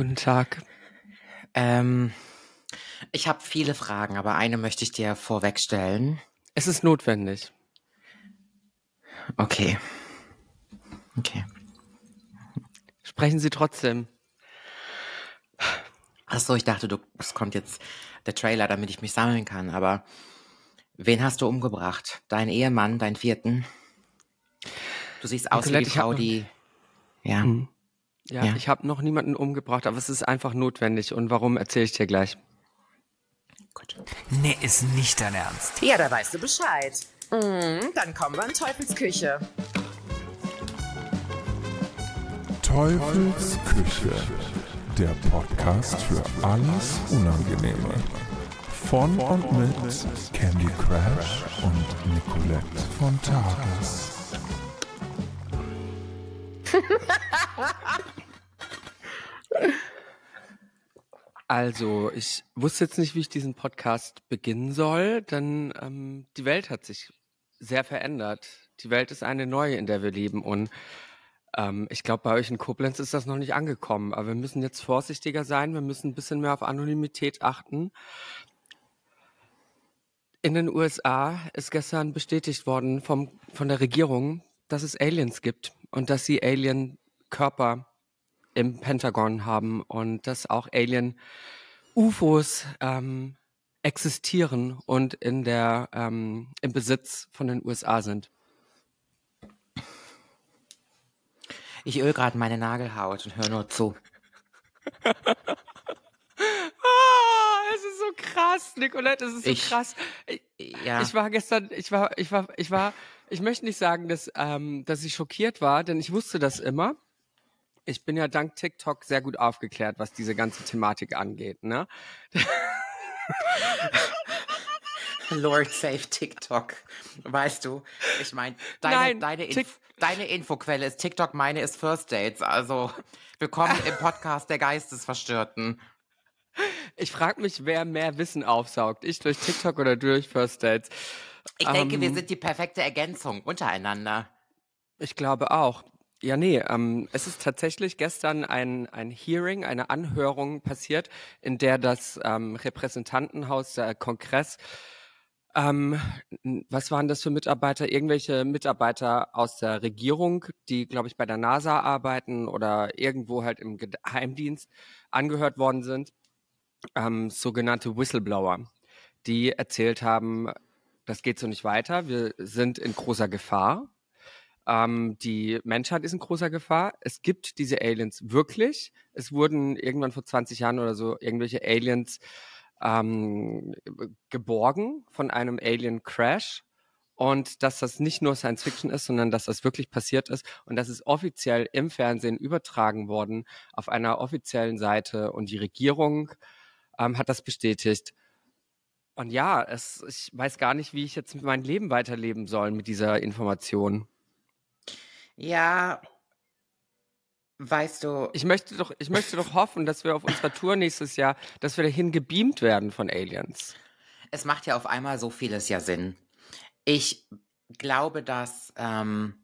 Guten Tag. Ähm, ich habe viele Fragen, aber eine möchte ich dir vorweg stellen. Es ist notwendig. Okay. Okay. Sprechen Sie trotzdem. Ach so, ich dachte, du, es kommt jetzt der Trailer, damit ich mich sammeln kann. Aber wen hast du umgebracht? Dein Ehemann, deinen vierten? Du siehst aus Nicolette, wie die Frau, die. Ja. Hm. Ja, Ja. ich habe noch niemanden umgebracht, aber es ist einfach notwendig. Und warum erzähle ich dir gleich? Gut. Nee, ist nicht dein Ernst. Ja, da weißt du Bescheid. Mhm, dann kommen wir in Teufels Küche. Teufels Küche, der Podcast für alles Unangenehme. Von und mit Candy Crash und Nicolette von Tages. Also, ich wusste jetzt nicht, wie ich diesen Podcast beginnen soll, denn ähm, die Welt hat sich sehr verändert. Die Welt ist eine neue, in der wir leben. Und ähm, ich glaube, bei euch in Koblenz ist das noch nicht angekommen. Aber wir müssen jetzt vorsichtiger sein. Wir müssen ein bisschen mehr auf Anonymität achten. In den USA ist gestern bestätigt worden vom, von der Regierung, dass es Aliens gibt und dass sie Alien-Körper im Pentagon haben und dass auch Alien-UFOs ähm, existieren und in der, ähm, im Besitz von den USA sind. Ich öl gerade meine Nagelhaut und hör nur zu. Ah, es ist so krass, Nicolette, es ist so Ich- krass. Ich, Ja. ich war gestern, ich war, ich war, ich war, ich möchte nicht sagen, dass, ähm, dass ich schockiert war, denn ich wusste das immer. Ich bin ja dank TikTok sehr gut aufgeklärt, was diese ganze Thematik angeht, ne? Lord save TikTok. Weißt du, ich meine, deine, deine, Inf deine Infoquelle ist TikTok, meine ist First Dates. Also, willkommen im Podcast der Geistesverstörten. Ich frage mich, wer mehr Wissen aufsaugt. Ich durch TikTok oder durch First Dates. Ich denke, wir Ähm, sind die perfekte Ergänzung untereinander. Ich glaube auch. Ja, nee, ähm, es ist tatsächlich gestern ein, ein Hearing, eine Anhörung passiert, in der das ähm, Repräsentantenhaus, der Kongress, ähm, was waren das für Mitarbeiter? Irgendwelche Mitarbeiter aus der Regierung, die, glaube ich, bei der NASA arbeiten oder irgendwo halt im Geheimdienst angehört worden sind, ähm, sogenannte Whistleblower, die erzählt haben, das geht so nicht weiter, wir sind in großer Gefahr. Ähm, die Menschheit ist in großer Gefahr. Es gibt diese Aliens wirklich. Es wurden irgendwann vor 20 Jahren oder so irgendwelche Aliens ähm, geborgen von einem Alien-Crash. Und dass das nicht nur Science Fiction ist, sondern dass das wirklich passiert ist und das ist offiziell im Fernsehen übertragen worden auf einer offiziellen Seite und die Regierung ähm, hat das bestätigt. Und ja, es, ich weiß gar nicht, wie ich jetzt mein Leben weiterleben soll mit dieser Information. Ja, weißt du, Ich möchte doch, ich möchte doch hoffen, dass wir auf unserer Tour nächstes Jahr, dass wir dahin gebeamt werden von Aliens. es macht ja auf einmal so vieles ja Sinn. Ich glaube, dass ähm,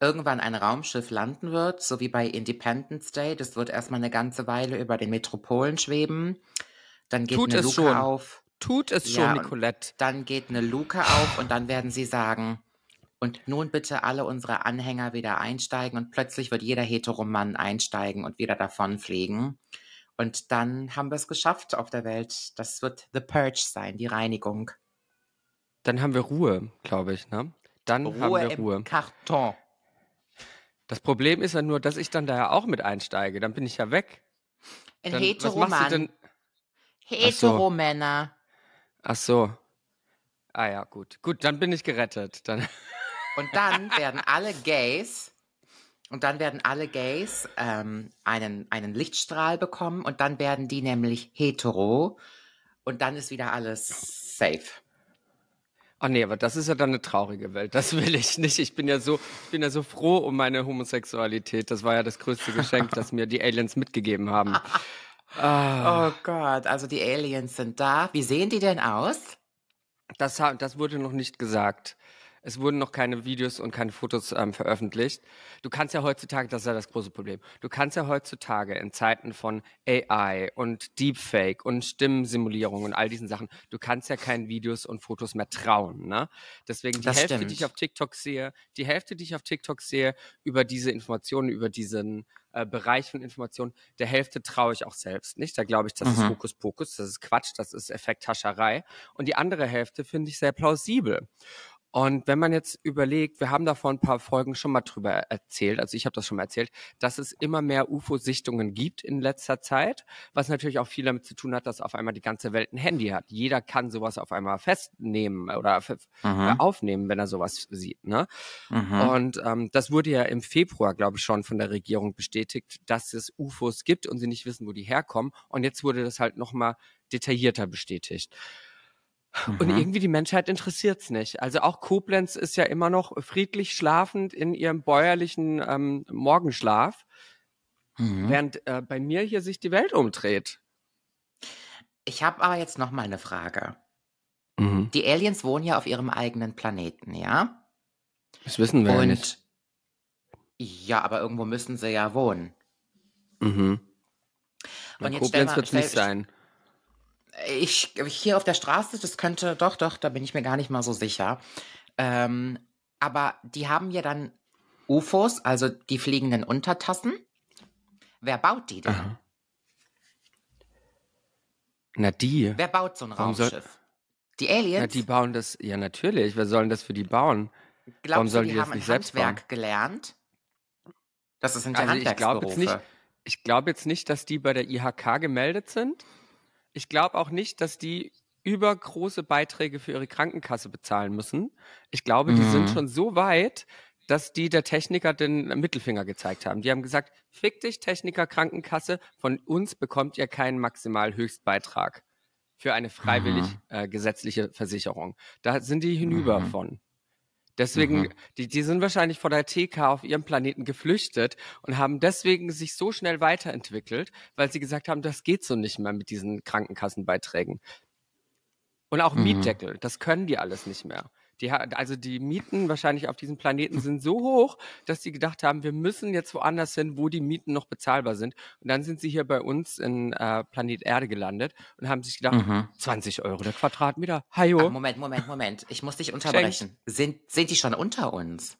irgendwann ein Raumschiff landen wird, so wie bei Independence Day. Das wird erstmal eine ganze Weile über den Metropolen schweben. Dann geht Tut eine es Luke schon. auf. Tut es Ja, schon, Nicolette. Dann geht eine Luke auf und dann werden sie sagen, und nun bitte alle unsere Anhänger wieder einsteigen und plötzlich wird jeder Heteromann einsteigen und wieder davonfliegen. Und dann haben wir es geschafft auf der Welt. Das wird The Purge sein, die Reinigung. Dann haben wir Ruhe, glaube ich, ne? Dann haben Ruhe wir im Ruhe. Karton. Das Problem ist ja nur, dass ich dann da ja auch mit einsteige. Dann bin ich ja weg. Ein Dann, was machst du Heteromann. denn? Heteromänner. Ach so. Ah ja, gut. Gut, dann bin ich gerettet. Dann. Und dann werden alle Gays, und dann werden alle Gays ähm, einen, einen Lichtstrahl bekommen und dann werden die nämlich hetero und dann ist wieder alles safe. Oh nee, aber das ist ja dann eine traurige Welt. Das will ich nicht. Ich bin ja so, ich bin ja so froh um meine Homosexualität. Das war ja das größte Geschenk, das mir die Aliens mitgegeben haben. Ah, Oh Gott, also die Aliens sind da. Wie sehen die denn aus? das, das wurde noch nicht gesagt. Es wurden noch keine Videos und keine Fotos ähm, veröffentlicht. Du kannst ja heutzutage, das ist ja das große Problem, du kannst ja heutzutage in Zeiten von AI und Deepfake und Stimmensimulierung und all diesen Sachen, du kannst ja keinen Videos und Fotos mehr trauen. Ne? Deswegen die Das Hälfte, die stimmt. ich auf TikTok sehe, die Hälfte, die ich auf TikTok sehe, über diese Informationen, über diesen äh, Bereich von Informationen, der Hälfte traue ich auch selbst nicht. Da glaube ich, das ist Mhm. Hokuspokus, das ist Quatsch, das ist Effekthascherei. Und die andere Hälfte finde ich sehr plausibel. Und wenn man jetzt überlegt, wir haben da vor ein paar Folgen schon mal drüber erzählt, also ich habe das schon mal erzählt, dass es immer mehr UFO-Sichtungen gibt in letzter Zeit, was natürlich auch viel damit zu tun hat, dass auf einmal die ganze Welt ein Handy hat. Jeder kann sowas auf einmal festnehmen oder f- äh, Mhm. aufnehmen, wenn er sowas sieht. Ne? Mhm. Und ähm, das wurde ja im Februar, glaube ich, schon von der Regierung bestätigt, dass es UFOs gibt und sie nicht wissen, wo die herkommen. Und jetzt wurde das halt nochmal detaillierter bestätigt. Und Mhm. irgendwie die Menschheit interessiert's nicht. Also auch Koblenz ist ja immer noch friedlich schlafend in ihrem bäuerlichen ähm, Morgenschlaf, Mhm. während äh, bei mir hier sich die Welt umdreht. Ich habe aber jetzt noch mal eine Frage. Die Aliens wohnen ja auf ihrem eigenen Planeten, ja? Das wissen wir ja Und nicht. ja, aber irgendwo müssen sie ja wohnen. Mhm. Na, Und jetzt stell Koblenz mal- wird's nicht sein. Ich hier auf der Straße, das könnte doch, doch, da bin ich mir gar nicht mal so sicher. Ähm, aber die haben ja dann UFOs, also die fliegenden Untertassen. Wer baut die denn? Aha. Na die. Wer baut so ein Warum soll- Raumschiff? die Aliens? Na, die bauen das, ja natürlich. Wer soll denn das für die bauen? warum Glaubst du, sollen die, die das haben ein nicht selbst Handwerk gelernt? Das sind ja Also ich glaube jetzt Handwerksberufe. nicht, ich glaube jetzt nicht, dass die bei der IHK gemeldet sind. Ich glaube auch nicht, dass die übergroße Beiträge für ihre Krankenkasse bezahlen müssen. Ich glaube, die sind Mhm. schon so weit, dass die der Techniker den Mittelfinger gezeigt haben. Die haben gesagt, fick dich, Techniker Krankenkasse, von uns bekommt ihr keinen Maximalhöchstbeitrag für eine freiwillig Mhm. äh, gesetzliche Versicherung. Da sind die hinüber Mhm. von. Deswegen, Mhm. die, die sind wahrscheinlich vor der TK auf ihrem Planeten geflüchtet und haben deswegen sich so schnell weiterentwickelt, weil sie gesagt haben, das geht so nicht mehr mit diesen Krankenkassenbeiträgen. Und auch Mhm. Mietdeckel, das können die alles nicht mehr. Die, also die Mieten wahrscheinlich auf diesem Planeten sind so hoch, dass sie gedacht haben, wir müssen jetzt woanders hin, wo die Mieten noch bezahlbar sind. Und dann sind sie hier bei uns in äh, Planet Erde gelandet und haben sich gedacht, Mhm. 20 Euro der Quadratmeter. Hajo. Moment, Moment, Moment. Ich muss dich unterbrechen. Sind, sind die schon unter uns?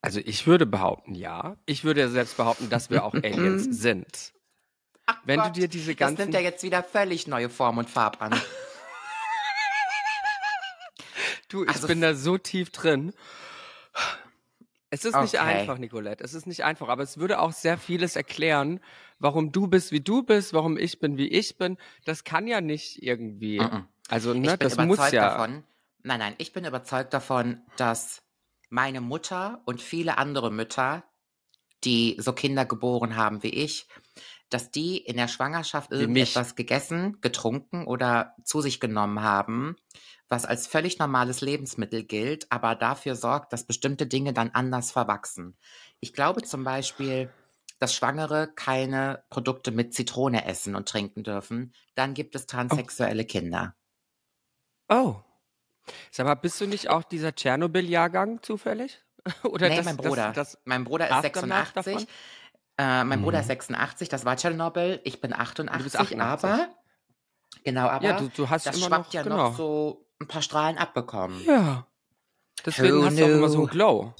Also ich würde behaupten, ja. Ich würde selbst behaupten, dass wir auch Aliens sind. Ach Wenn du Gott, dir diese das ganzen- nimmt ja jetzt wieder völlig neue Form und Farb an. Du, ich Also bin da so tief drin. Es ist nicht Okay. einfach, Nicolette. Es ist nicht einfach, aber es würde auch sehr vieles erklären, warum du bist, wie du bist, warum ich bin, wie ich bin. Das kann ja nicht irgendwie. Mhm. Also, Ich ne, das muss ja. davon. Nein, nein, ich bin überzeugt davon, dass meine Mutter und viele andere Mütter, die so Kinder geboren haben wie ich, dass die in der Schwangerschaft irgendetwas gegessen, getrunken oder zu sich genommen haben, was als völlig normales Lebensmittel gilt, aber dafür sorgt, dass bestimmte Dinge dann anders verwachsen. Ich glaube zum Beispiel, dass Schwangere keine Produkte mit Zitrone essen und trinken dürfen. Dann gibt es transsexuelle Kinder. Oh. Sag mal, bist du nicht auch dieser Tschernobyl-Jahrgang zufällig? Oder nee, das, mein Bruder. Das, das mein Bruder ist Aftermath 86. davon? Äh, mein Bruder Mhm. ist 86, das war Tschernobyl. Ich bin 88, bist 88. aber genau, aber ja, du, du hast das immer schwappt noch, ja genau. noch so ein paar Strahlen abbekommen. Ja. Deswegen Who hast du auch immer so knew? einen Glow.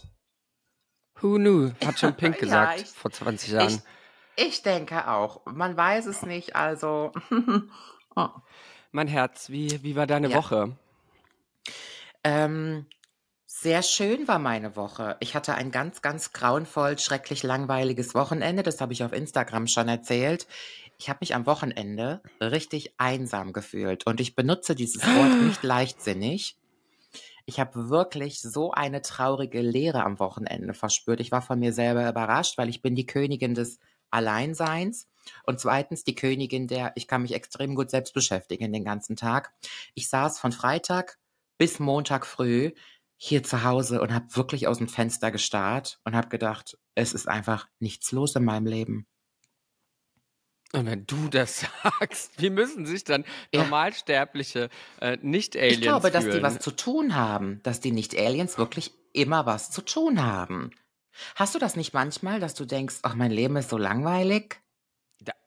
Who knew? Hat schon Pink Ja, gesagt ich- vor 20 Jahren. Ich, ich denke auch. Man weiß es nicht, also. oh. Mein Herz, wie, wie war deine Ja. Woche? Ähm, sehr schön war meine Woche. Ich hatte ein ganz, ganz grauenvoll, schrecklich langweiliges Wochenende. Das habe ich auf Instagram schon erzählt. Ich habe mich am Wochenende richtig einsam gefühlt. Und ich benutze dieses Wort nicht leichtsinnig. Ich habe wirklich so eine traurige Leere am Wochenende verspürt. Ich war von mir selber überrascht, weil ich bin die Königin des Alleinseins. Und zweitens die Königin der, ich kann mich extrem gut selbst beschäftigen den ganzen Tag. Ich saß von Freitag bis Montag früh hier zu Hause und habe wirklich aus dem Fenster gestarrt und habe gedacht, es ist einfach nichts los in meinem Leben. Und wenn du das sagst, wie müssen sich dann Ja. normalsterbliche äh, Nicht-Aliens Ich glaube, dass die fühlen? was zu tun haben, dass die Nicht-Aliens wirklich immer was zu tun haben. Hast du das nicht manchmal, dass du denkst, ach, mein Leben ist so langweilig?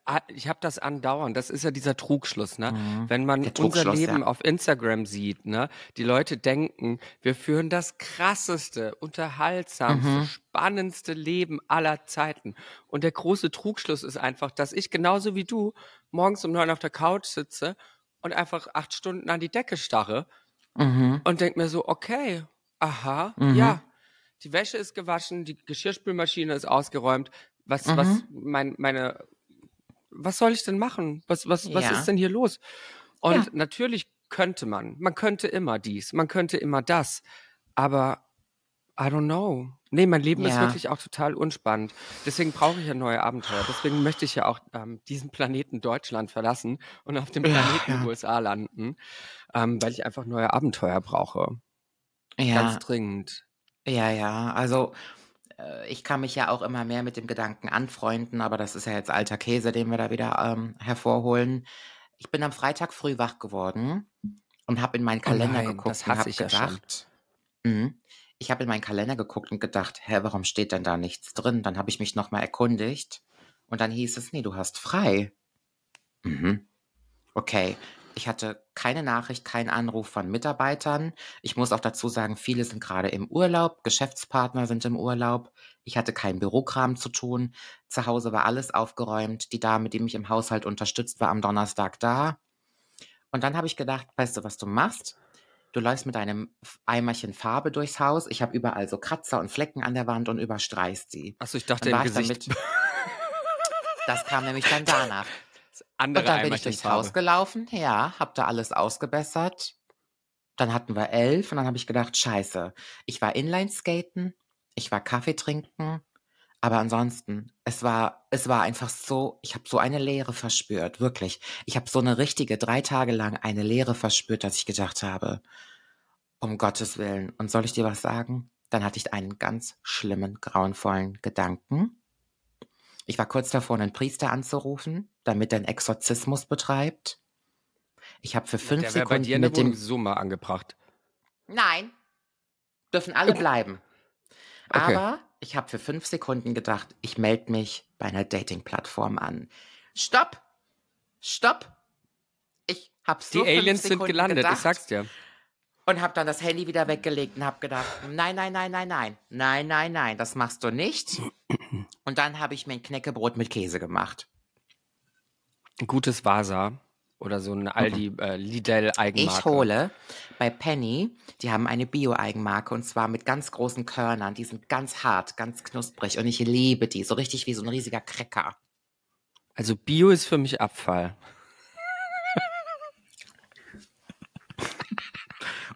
Ah, ich habe das andauernd. Das ist ja dieser Trugschluss, ne? Mhm. Wenn man unser Leben ja. auf Instagram sieht, ne? Die Leute denken, wir führen das krasseste, unterhaltsamste, Mhm. spannendste Leben aller Zeiten. Und der große Trugschluss ist einfach, dass ich genauso wie du morgens um neun auf der Couch sitze und einfach acht Stunden an die Decke starre Mhm. und denk mir so, okay, aha, Mhm. ja, die Wäsche ist gewaschen, die Geschirrspülmaschine ist ausgeräumt. Was, Mhm. was, mein, meine, was soll ich denn machen? Was, was, was Ja. ist denn hier los? Und Ja. natürlich könnte man, man könnte immer dies, man könnte immer das, aber I don't know. Nee, mein Leben ist Ja. wirklich auch total unspannend. Deswegen brauche ich ja neue Abenteuer. Deswegen möchte ich ja auch ähm, diesen Planeten Deutschland verlassen und auf dem Planeten ja. USA landen, ähm, weil ich einfach neue Abenteuer brauche. Ja, Ganz dringend. ja, ja. Also ich kann mich ja auch immer mehr mit dem Gedanken anfreunden, aber das ist ja jetzt alter Käse, den wir da wieder ähm, hervorholen. Ich bin am Freitag früh wach geworden und habe in meinen Kalender Oh nein, geguckt das und habe ich ja gedacht, Mhm. ich habe in meinen Kalender geguckt und gedacht, hä, warum steht denn da nichts drin? Dann habe ich mich nochmal erkundigt und dann hieß es, nee, du hast frei. Mhm. Okay. Ich hatte keine Nachricht, keinen Anruf von Mitarbeitern. Ich muss auch dazu sagen, viele sind gerade im Urlaub, Geschäftspartner sind im Urlaub. Ich hatte keinen Bürokram zu tun. Zu Hause war alles aufgeräumt. Die Dame, die mich im Haushalt unterstützt, war am Donnerstag da. Und dann habe ich gedacht, weißt du, was du machst? Du läufst mit einem Eimerchen Farbe durchs Haus. Ich habe überall so Kratzer und Flecken an der Wand und überstreichst sie. Achso, ich dachte im Gesicht. damit. Das kam nämlich dann danach. Andere Und dann bin ich durchs. Haus gelaufen, ja, hab da alles ausgebessert. Dann hatten wir elf und dann habe ich gedacht, scheiße, ich war Inline-Skaten, ich war Kaffee trinken, aber ansonsten, es war, es war einfach so, ich habe so eine Leere verspürt, wirklich. Ich habe so eine richtige, drei Tage lang eine Leere verspürt, dass ich gedacht habe, um Gottes Willen. Und soll ich dir was sagen? Dann hatte ich einen ganz schlimmen, grauenvollen Gedanken. Ich war kurz davor, einen Priester anzurufen, damit er einen Exorzismus betreibt. Ich habe für fünf Der wäre bei dir Sekunden mit dem Wohnungssumme angebracht. Nein. Dürfen alle bleiben. Okay. Aber ich habe für fünf Sekunden gedacht, ich melde mich bei einer Dating-Plattform an. Stopp! Stopp! Ich habe so Die fünf Aliens sind Sekunden gelandet, gedacht ich sag's dir. und habe dann das Handy wieder weggelegt und habe gedacht, nein, nein, nein, nein, nein, nein, nein, nein, das machst du nicht. Und dann habe ich mir ein Knäckebrot mit Käse gemacht. Ein gutes Vasa oder so eine Aldi äh, Lidl Eigenmarke. Ich hole bei Penny, die haben eine Bio-Eigenmarke und zwar mit ganz großen Körnern. Die sind ganz hart, ganz knusprig und ich liebe die. So richtig wie so ein riesiger Cracker. Also Bio ist für mich Abfall.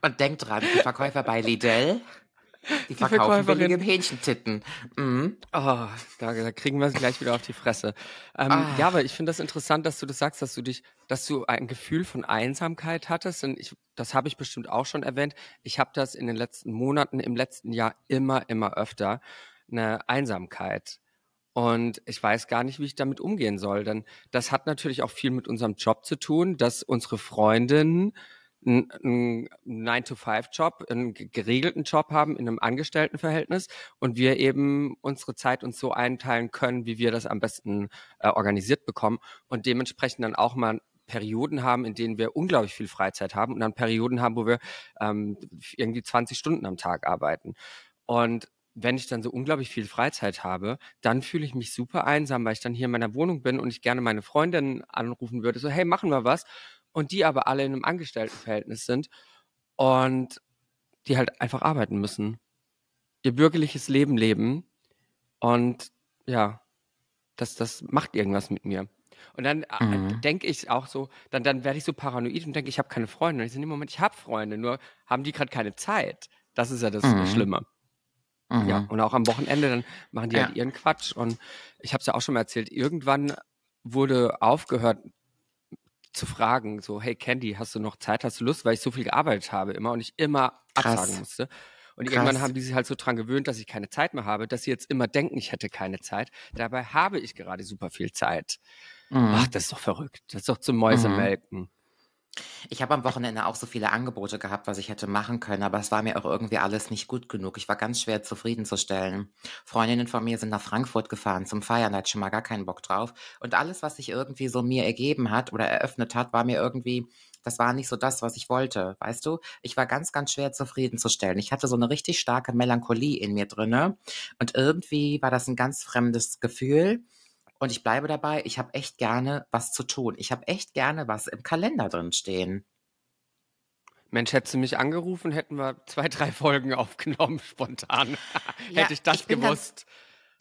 Und denk dran, die Verkäufer bei Lidl, die verkaufen Verkäuferin. billige Hähnchentitten. Mhm. Oh, da, da kriegen wir es gleich wieder auf die Fresse. Ähm, Ah. Ja, aber ich finde das interessant, dass du das sagst, dass du dich, dass du ein Gefühl von Einsamkeit hattest. Und ich, das habe ich bestimmt auch schon erwähnt. Ich habe das in den letzten Monaten, im letzten Jahr immer, immer öfter, eine Einsamkeit. Und ich weiß gar nicht, wie ich damit umgehen soll. Denn das hat natürlich auch viel mit unserem Job zu tun, dass unsere Freundinnen einen 9-to-5-Job, einen ge- geregelten Job haben in einem Angestelltenverhältnis und wir eben unsere Zeit uns so einteilen können, wie wir das am besten äh, organisiert bekommen und dementsprechend dann auch mal Perioden haben, in denen wir unglaublich viel Freizeit haben und dann Perioden haben, wo wir ähm, irgendwie 20 Stunden am Tag arbeiten. Und wenn ich dann so unglaublich viel Freizeit habe, dann fühle ich mich super einsam, weil ich dann hier in meiner Wohnung bin und ich gerne meine Freundin anrufen würde, so hey, machen wir was. Und die aber alle in einem Angestelltenverhältnis sind und die halt einfach arbeiten müssen. Ihr bürgerliches Leben leben. Und ja, das, das macht irgendwas mit mir. Und dann äh, Mhm. denke ich auch so, dann, dann werde ich so paranoid und denke, ich habe keine Freunde. Und ich sage, im Moment, ich habe Freunde, nur haben die gerade keine Zeit. Das ist ja das Mhm. Schlimme. Mhm. Ja, und auch am Wochenende, dann machen die Ja. halt ihren Quatsch. Und ich habe es ja auch schon mal erzählt, irgendwann wurde aufgehört zu fragen, so, hey Candy, hast du noch Zeit, hast du Lust, weil ich so viel gearbeitet habe immer und ich immer Krass. absagen musste. Und Krass. irgendwann haben die sich halt so dran gewöhnt, dass ich keine Zeit mehr habe, dass sie jetzt immer denken, ich hätte keine Zeit. Dabei habe ich gerade super viel Zeit. Mhm. Ach, das ist doch verrückt. Das ist doch zum Mäusemelken. Ich habe am Wochenende auch so viele Angebote gehabt, was ich hätte machen können, aber es war mir auch irgendwie alles nicht gut genug. Ich war ganz schwer zufriedenzustellen. Freundinnen von mir sind nach Frankfurt gefahren zum Feiern, da hatte ich schon mal gar keinen Bock drauf. Und alles, was sich irgendwie so mir ergeben hat oder eröffnet hat, war mir irgendwie, das war nicht so das, was ich wollte, weißt du? Ich war ganz, ganz schwer zufriedenzustellen. Ich hatte so eine richtig starke Melancholie in mir drinne und irgendwie war das ein ganz fremdes Gefühl. Und ich bleibe dabei, ich habe echt gerne was zu tun. Ich habe echt gerne was im Kalender drin stehen. Mensch, hättest du mich angerufen, hätten wir zwei, drei Folgen aufgenommen, spontan. Ja, Hätte ich das ich bin ganz- gewusst.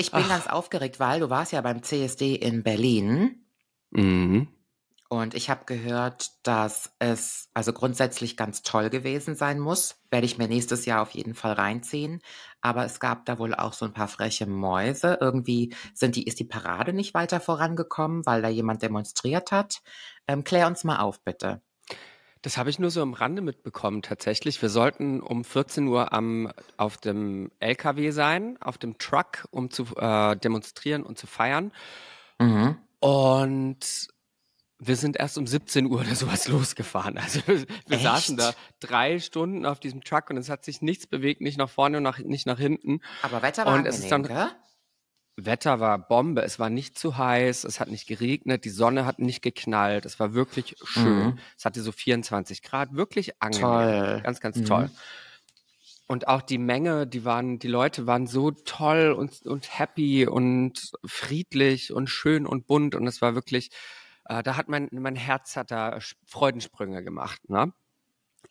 Ich bin Ach. ganz aufgeregt, weil du warst ja beim CSD in Berlin Mhm. Und ich habe gehört, dass es also grundsätzlich ganz toll gewesen sein muss. Werde ich mir nächstes Jahr auf jeden Fall reinziehen. Aber es gab da wohl auch so ein paar freche Mäuse. Irgendwie sind die, ist die Parade nicht weiter vorangekommen, weil da jemand demonstriert hat. Ähm, klär uns mal auf, bitte. Das habe ich nur so am Rande mitbekommen tatsächlich. Wir sollten um 14 Uhr am, auf dem LKW sein, auf dem Truck, um zu äh, demonstrieren und zu feiern. Mhm. Und wir sind erst um 17 Uhr oder sowas losgefahren. Also wir, wir saßen da drei Stunden auf diesem Truck und es hat sich nichts bewegt, nicht nach vorne und nach, nicht nach hinten. Aber Wetter war Und es ist angenehm, gell? Wetter war Bombe, es war nicht zu heiß, es hat nicht geregnet, die Sonne hat nicht geknallt, es war wirklich schön. Mhm. Es hatte so 24 Grad, wirklich angenehm. Toll. Ganz, ganz Mhm. toll. Und auch die Menge, die waren, die Leute waren so toll und, und happy und friedlich und schön und bunt und es war wirklich, äh, da hat mein, mein Herz hat da Sch- Freudensprünge gemacht, ne?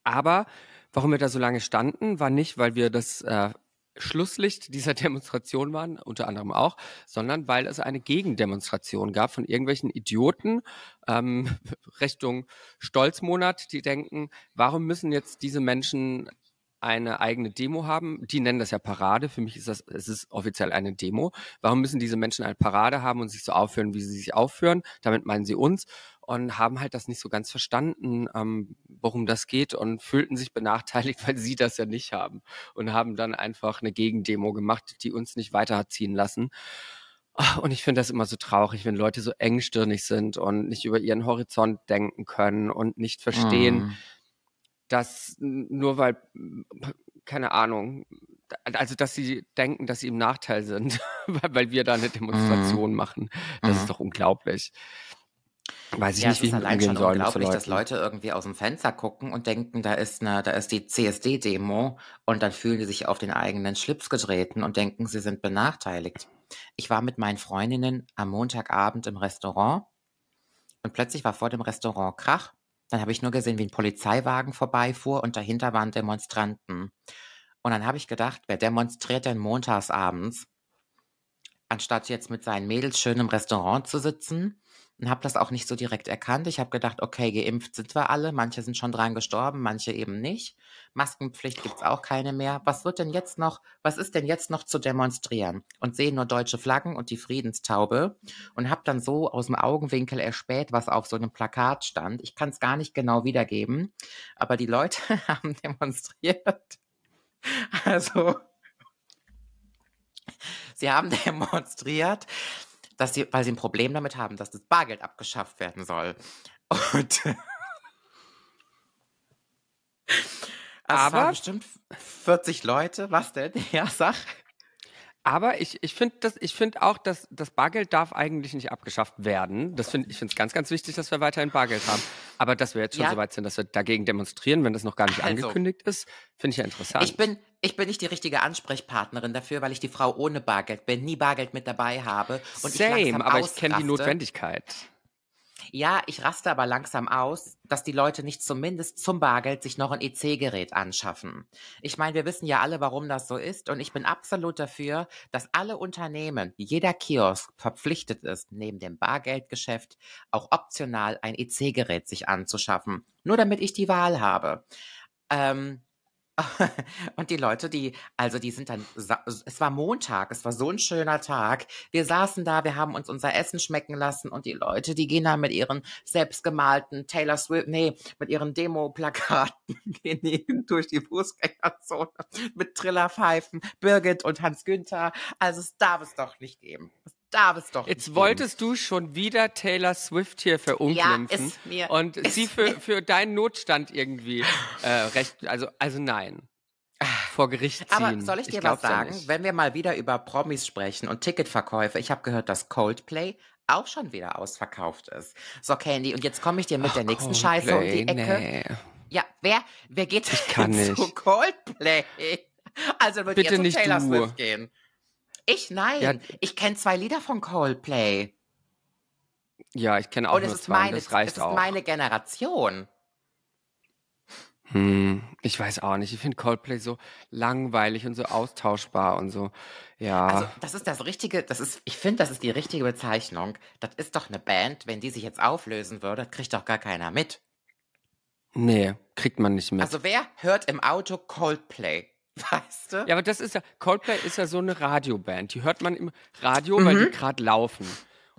Aber warum wir da so lange standen, war nicht, weil wir das äh, Schlusslicht dieser Demonstration waren, unter anderem auch, sondern weil es eine Gegendemonstration gab von irgendwelchen Idioten ähm, Richtung Stolzmonat, die denken, warum müssen jetzt diese Menschen eine eigene Demo haben? Die nennen das ja Parade. Für mich ist das, es ist offiziell eine Demo. Warum müssen diese Menschen eine Parade haben und sich so aufführen, wie sie sich aufführen? Damit meinen sie uns und haben halt das nicht so ganz verstanden, ähm, worum das geht und fühlten sich benachteiligt, weil sie das ja nicht haben und haben dann einfach eine Gegendemo gemacht, die uns nicht weiter hat ziehen lassen. Ah, Und ich finde das immer so traurig, wenn Leute so engstirnig sind und nicht über ihren Horizont denken können und nicht verstehen, Mhm. Dass nur weil, keine Ahnung, also dass sie denken, dass sie im Nachteil sind, weil wir da eine Demonstration machen. Das Mhm. ist doch unglaublich. Weiß ich Ja, nicht, es wie ist ich mit allein schon soll mit so unglaublich, dass. Leute irgendwie aus dem Fenster gucken und denken, da ist eine, da ist die CSD-Demo und dann fühlen die sich auf den eigenen Schlips getreten und denken, sie sind benachteiligt. Ich war mit meinen Freundinnen am Montagabend im Restaurant und plötzlich war vor dem Restaurant Krach. Dann habe ich nur gesehen, wie ein Polizeiwagen vorbeifuhr und dahinter waren Demonstranten. Und dann habe ich gedacht, wer demonstriert denn montags abends, anstatt jetzt mit seinen Mädels schön im Restaurant zu sitzen? Und habe das auch nicht so direkt erkannt. Ich habe gedacht, okay, geimpft sind wir alle. Manche sind schon dran gestorben, manche eben nicht. Maskenpflicht gibt's auch keine mehr. Was wird denn jetzt noch, was ist denn jetzt noch zu demonstrieren? Und sehe nur deutsche Flaggen und die Friedenstaube und habe dann so aus dem Augenwinkel erspäht, was auf so einem Plakat stand. Ich kann es gar nicht genau wiedergeben, aber die Leute haben demonstriert. Also, sie haben demonstriert, dass sie, weil sie ein Problem damit haben, dass das Bargeld abgeschafft werden soll. Und Aber- bestimmt 40 Leute. Was denn? Ja, sag. Aber ich, ich finde das, ich finde auch, dass das Bargeld darf eigentlich nicht abgeschafft werden. Das finde ich finde es ganz, ganz wichtig, dass wir weiterhin Bargeld haben. Aber dass wir jetzt schon Ja. so weit sind, dass wir dagegen demonstrieren, wenn das noch gar nicht Also, angekündigt ist, finde ich ja interessant. Ich bin, ich bin nicht die richtige Ansprechpartnerin dafür, weil ich die Frau ohne Bargeld bin, nie Bargeld mit dabei habe. Und ich Same, langsam aber ich kenne die. Notwendigkeit. Ja, ich raste aber langsam aus, dass die Leute nicht zumindest zum Bargeld sich noch ein EC-Gerät anschaffen. Ich meine, wir wissen ja alle, warum das so ist und ich bin absolut dafür, dass alle Unternehmen, jeder Kiosk verpflichtet ist, neben dem Bargeldgeschäft auch optional ein EC-Gerät sich anzuschaffen. Nur damit ich die Wahl habe. Ähm, Und die Leute, die, also die sind dann, es war Montag, es war so ein schöner Tag. Wir saßen da, wir haben uns unser Essen schmecken lassen und die Leute, die gehen da mit ihren selbstgemalten Taylor Swift, nee, mit ihren Demo-Plakaten, gehen durch die Fußgängerzone mit Trillerpfeifen, Birgit und Hans Günther. Also es darf es doch nicht geben. Es darf es doch nicht Jetzt wolltest du schon wieder Taylor Swift hier verunglimpfen ist mir- und ist sie für, für deinen Notstand irgendwie äh, recht, also, also nein. Vor Gericht ziehen. Aber soll ich dir glaub's was ja sagen? nicht. Wenn wir mal wieder über Promis sprechen und Ticketverkäufe, ich habe gehört, dass Coldplay auch schon wieder ausverkauft ist. So, Candy, und jetzt komme ich dir mit der nächsten Scheiße um die Coldplay, Ecke. Nee. Ja, wer, wer geht ich kann zu nicht. Coldplay? Also wird Bitte zu nicht Taylor du. Swift gehen. Ich nein. Ja. Ich kenne zwei Lieder von Coldplay. Ja, ich kenne auch und nur ist zwei, meine, das reicht es ist auch. meine Generation. Hm, ich weiß auch nicht. Ich finde Coldplay so langweilig und so austauschbar und so. Ja. Also, das ist das richtige, das ist, ich finde, das ist die richtige Bezeichnung. Das ist doch eine Band, wenn die sich jetzt auflösen würde, kriegt doch gar keiner mit. nee, kriegt man nicht mit. Also wer hört im Auto Coldplay? Weißt du? ja, aber das ist ja, Coldplay ist ja so eine Radioband. Die hört man im Radio, weil Mhm. die gerade laufen.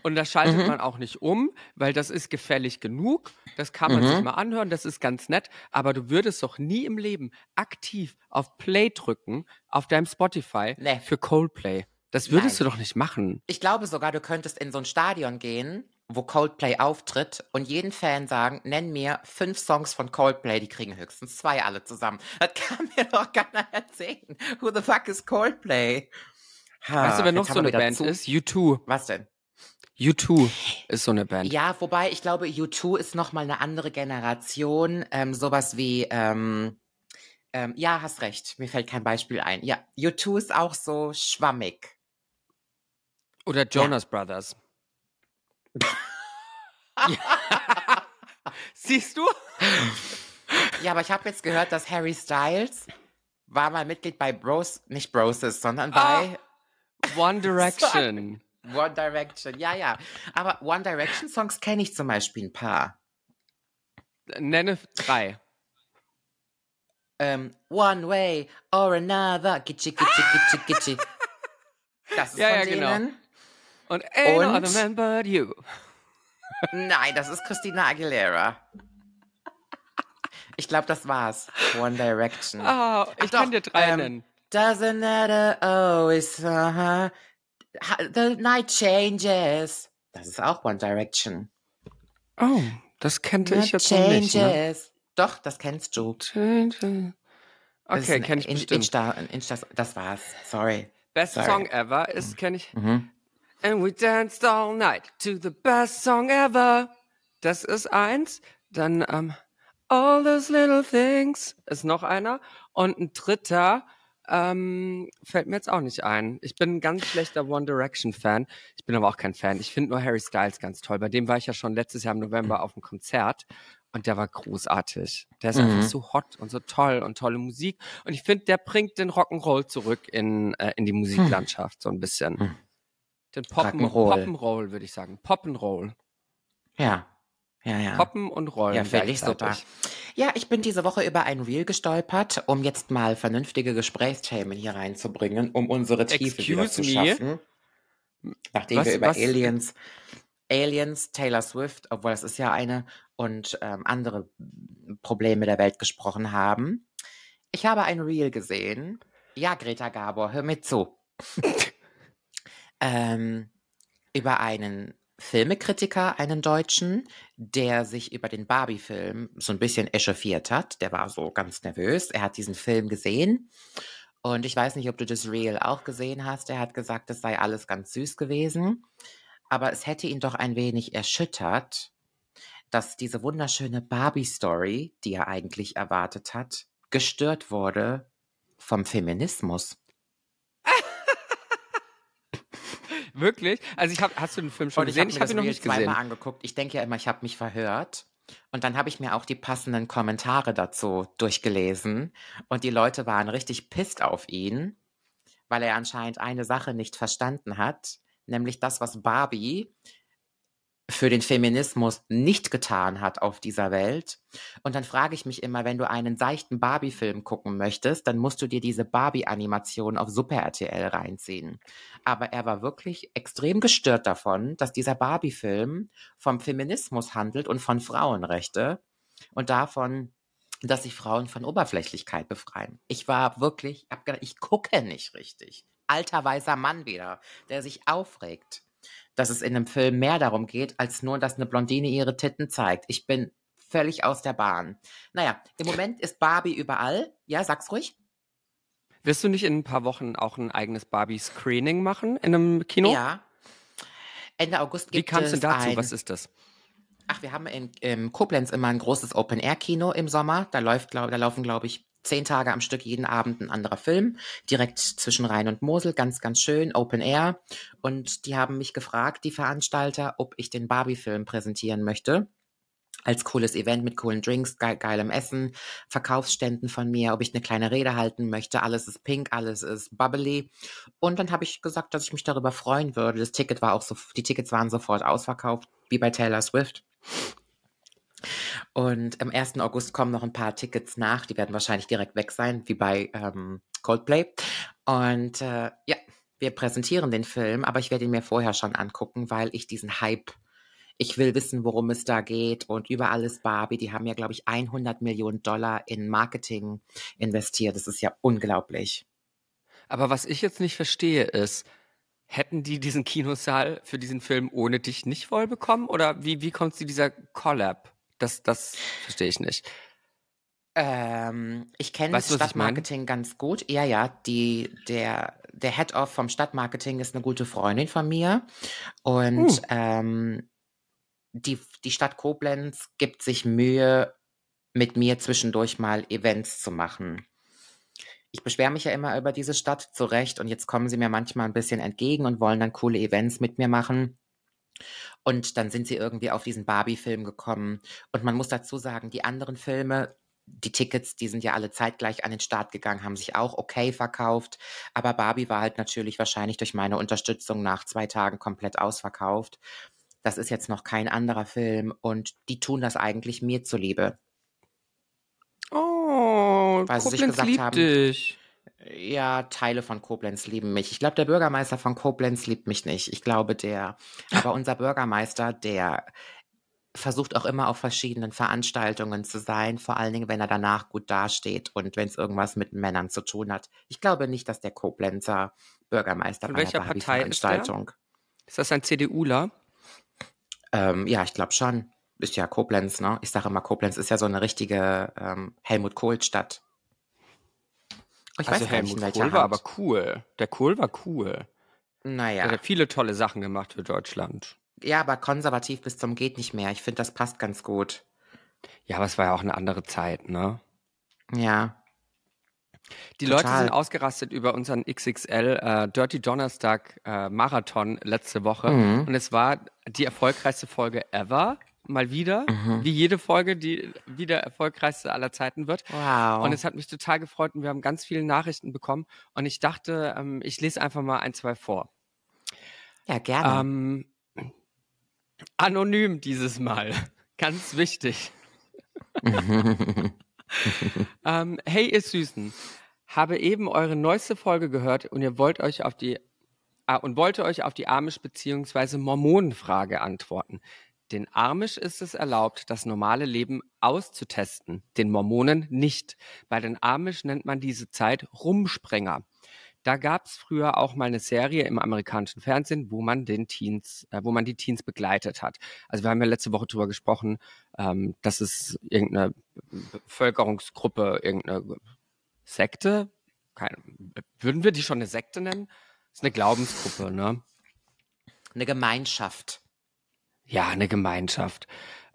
Und da schaltet man auch nicht um, weil das ist gefällig genug. Das kann man Mhm. sich mal anhören, das ist ganz nett. Aber du würdest doch nie im Leben aktiv auf Play drücken auf deinem Spotify Nee. für Coldplay. Das würdest Nein. du doch nicht machen. Ich glaube sogar, du könntest in so ein Stadion gehen, wo Coldplay auftritt und jeden Fan sagen, nenn mir fünf Songs von Coldplay, die kriegen höchstens zwei alle zusammen. Das kann mir doch keiner erzählen. Who the fuck is Coldplay? weißt du, wer noch so eine Band zu- ist? U2. Was denn? U2 ist so eine Band. Ja, wobei ich glaube, U2 ist noch mal eine andere Generation. Ähm, sowas wie, ähm, ähm, ja, hast recht. Mir fällt kein Beispiel ein. Ja, U2 ist auch so schwammig. Oder Jonas Brothers. Ja. Siehst du? Ja, aber ich habe jetzt gehört, dass Harry Styles war mal Mitglied bei Bros, nicht Broses, sondern bei One Direction. One Direction. Ja, ja. Aber One Direction Songs kenne ich zum Beispiel ein paar. Nenne drei. Ähm, One Way or Another. Gitschi, gitschi, gitschi, gitschi. Das ist Ja, von ja, genau. Und ain't no other man but you. Nein, das ist Christina Aguilera. Ich glaube, das war's. One Direction. Ah, ich Ach kann doch, dir drei ähm, nennen. Doesn't matter always. Uh, the night changes. Das ist auch One Direction. Oh, das kannte ich jetzt noch nicht. Ne? changes. Doch, das kennst du. Changes. Okay, ein kenn ich bestimmt. Insta, Insta, das war's. Sorry. Best Sorry. Song ever ist, kenne ich. Mhm. And we danced all night to the best song ever. Das ist eins. Dann ähm, All those little things ist noch einer. Und ein dritter ähm, fällt mir jetzt auch nicht ein. Ich bin ein ganz schlechter One Direction Fan. Ich bin aber auch kein Fan. Ich finde nur Harry Styles ganz toll. Bei dem war ich ja schon letztes Jahr im November auf einem Konzert. Und der war großartig. Der ist Mhm. einfach so hot und so toll und tolle Musik. Und ich finde, der bringt den Rock'n'Roll zurück in, äh, in die Musiklandschaft so ein bisschen. Hm. Den Poppen, Rock'n'Roll. Poppenroll, würde ich sagen. Poppenroll. Ja. Ja, ja. Poppen und Rollen. Ja, völlig super. Ja, ich bin diese Woche über ein Reel gestolpert, um jetzt mal vernünftige Gesprächsthemen hier reinzubringen, um unsere Tiefe wieder Excuse zu me? schaffen. Nachdem Was- wir über was- Aliens, Aliens, Taylor Swift, obwohl das ist ja eine, und ähm, andere Probleme der Welt gesprochen haben. Ich habe ein Reel gesehen. Ja, Greta Gabor, hör mir zu. ähm, über einen Filmekritiker, einen Deutschen, der sich über den Barbie-Film so ein bisschen echauffiert hat. Der war so ganz nervös. Er hat diesen Film gesehen. Und ich weiß nicht, ob du das Reel auch gesehen hast. Er hat gesagt, es sei alles ganz süß gewesen. Aber es hätte ihn doch ein wenig erschüttert, dass diese wunderschöne Barbie-Story, die er eigentlich erwartet hat, gestört wurde vom Feminismus. Wirklich? Also ich hab, hast du den Film schon Und gesehen? habe Ich habe das ihn noch nicht gesehen. zweimal angeguckt. Ich denke ja immer, ich habe mich verhört. Und dann habe ich mir auch die passenden Kommentare dazu durchgelesen. Und die Leute waren richtig pisst auf ihn, weil er anscheinend eine Sache nicht verstanden hat, nämlich das, was Barbie für den Feminismus nicht getan hat auf dieser Welt. Und dann frage ich mich immer, wenn du einen seichten Barbie-Film gucken möchtest, dann musst du dir diese Barbie-Animation auf Super RTL reinziehen. Aber er war wirklich extrem gestört davon, dass dieser Barbie-Film vom Feminismus handelt und von Frauenrechte und davon, dass sich Frauen von Oberflächlichkeit befreien. Ich war wirklich, ich gucke nicht richtig. Alter weißer Mann wieder, der sich aufregt dass es in einem Film mehr darum geht, als nur, dass eine Blondine ihre Titten zeigt. Ich bin völlig aus der Bahn. Naja, im Moment ist Barbie überall. Ja, sag's ruhig. Wirst du nicht in ein paar Wochen auch ein eigenes Barbie-Screening machen in einem Kino? Ja. Ende August gibt Wie kamst es du dazu? ein, Was ist das? Ach, wir haben in, in Koblenz immer ein großes Open-Air-Kino im Sommer. Da, läuft, glaub, da laufen, glaube ich, zehn Tage am Stück jeden Abend ein anderer Film, direkt zwischen Rhein und Mosel, ganz, ganz schön, Open Air. Und die haben mich gefragt, die Veranstalter, ob ich den Barbie-Film präsentieren möchte. Als cooles Event mit coolen Drinks, ge geilem Essen, Verkaufsständen von mir, ob ich eine kleine Rede halten möchte. Alles ist pink, alles ist bubbly. Und dann habe ich gesagt, dass ich mich darüber freuen würde. Das Ticket war auch so, die Tickets waren sofort ausverkauft, wie bei Taylor Swift. Und am 1. August kommen noch ein paar Tickets nach. Die werden wahrscheinlich direkt weg sein, wie bei ähm, Coldplay. Und äh, ja, wir präsentieren den Film, aber ich werde ihn mir vorher schon angucken, weil ich diesen Hype, ich will wissen, worum es da geht. Und überall ist Barbie. Die haben ja, glaube ich, 100 Millionen Dollar in Marketing investiert. Das ist ja unglaublich. Aber was ich jetzt nicht verstehe ist, hätten die diesen Kinosaal für diesen Film ohne dich nicht voll bekommen? Oder wie, wie kommt zu dieser Collab? Das, das verstehe ich nicht. Ähm, ich kenne das? Stadtmarketing ganz gut. Ja, ja, die, der, der Head-Off vom Stadtmarketing ist eine gute Freundin von mir. Und Hm. ähm, die, die Stadt Koblenz gibt sich Mühe, mit mir zwischendurch mal Events zu machen. Ich beschwere mich ja immer über diese Stadt zu Recht und jetzt kommen sie mir manchmal ein bisschen entgegen und wollen dann coole Events mit mir machen. Und dann sind sie irgendwie auf diesen Barbie-Film gekommen. Und man muss dazu sagen, die anderen Filme, die Tickets, die sind ja alle zeitgleich an den Start gegangen, haben sich auch okay verkauft. Aber Barbie war halt natürlich wahrscheinlich durch meine Unterstützung nach zwei Tagen komplett ausverkauft. Das ist jetzt noch kein anderer Film und die tun das eigentlich mir zuliebe. Oh, Weil sie sich Koblenz gesagt haben- dich. Ja, Teile von Koblenz lieben mich. Ich glaube, der Bürgermeister von Koblenz liebt mich nicht. Ich glaube, der, aber unser Bürgermeister, der versucht auch immer auf verschiedenen Veranstaltungen zu sein, vor allen Dingen, wenn er danach gut dasteht und wenn es irgendwas mit Männern zu tun hat. Ich glaube nicht, dass der Koblenzer Bürgermeister Von bei welcher Partei ist der? Ist das ein CDUler? Ähm, ja, ich glaube schon. Ist ja Koblenz, ne? Ich sage immer, Koblenz ist ja so eine richtige ähm, Helmut Kohl-Stadt. Ich also weiß nicht, Helmut welcher Kohl war Hand. aber cool. Der Kohl war cool. Naja. Er hat viele tolle Sachen gemacht für Deutschland. Ja, aber konservativ bis zum geht nicht mehr. Ich finde, das passt ganz gut. Ja, aber es war ja auch eine andere Zeit, ne? Ja. Die Leute Total. sind ausgerastet über unseren XXL äh, Dirty Donnerstag äh, Marathon letzte Woche. Mhm. Und es war die erfolgreichste Folge ever. Mal wieder. Mhm. Wie jede Folge, die wieder erfolgreichste aller Zeiten wird. Wow. Und es hat mich total gefreut und wir haben ganz viele Nachrichten bekommen. Und ich dachte, ähm, ich lese einfach mal ein, zwei vor. ja, gerne. Ähm, anonym dieses Mal. Ganz wichtig. ähm, hey, ihr Süßen. Habe eben eure neueste Folge gehört und ihr wollt euch auf die ah, und wollte euch auf die Amish bzw. Mormonenfrage antworten. Den Amish ist es erlaubt, das normale Leben auszutesten, den Mormonen nicht. Bei den Amish nennt man diese Zeit Rumsprenger. Da gab es früher auch mal eine Serie im amerikanischen Fernsehen, wo man den Teens, äh, wo man die Teens begleitet hat. Also wir haben ja letzte Woche drüber gesprochen, ähm, dass es irgendeine Bevölkerungsgruppe, irgendeine Sekte, keine, würden wir die schon eine Sekte nennen? Das ist eine Glaubensgruppe, ne? Eine Gemeinschaft. Ja, eine Gemeinschaft,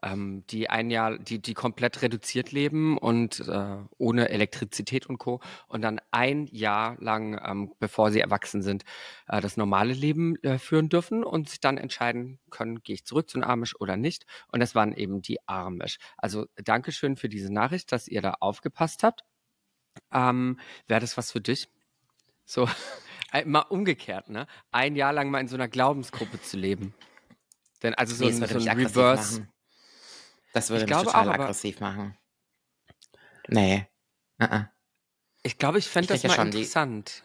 ähm, die ein Jahr, die, die komplett reduziert leben und äh, ohne Elektrizität und Co. Und dann ein Jahr lang, ähm, bevor sie erwachsen sind, äh, das normale Leben äh, führen dürfen und sich dann entscheiden können, gehe ich zurück zu den Amish oder nicht. Und das waren eben die Amish. Also Dankeschön für diese Nachricht, dass ihr da aufgepasst habt. Ähm, Wäre das was für dich? So, mal umgekehrt, ne? Ein Jahr lang mal in so einer Glaubensgruppe zu leben. Denn also so Nee, ein, so ein Reverse. machen. Das würde Ich mich total auch, aggressiv machen. Nee. Uh -uh. Ich glaube, ich fände das ja mal schon die- interessant.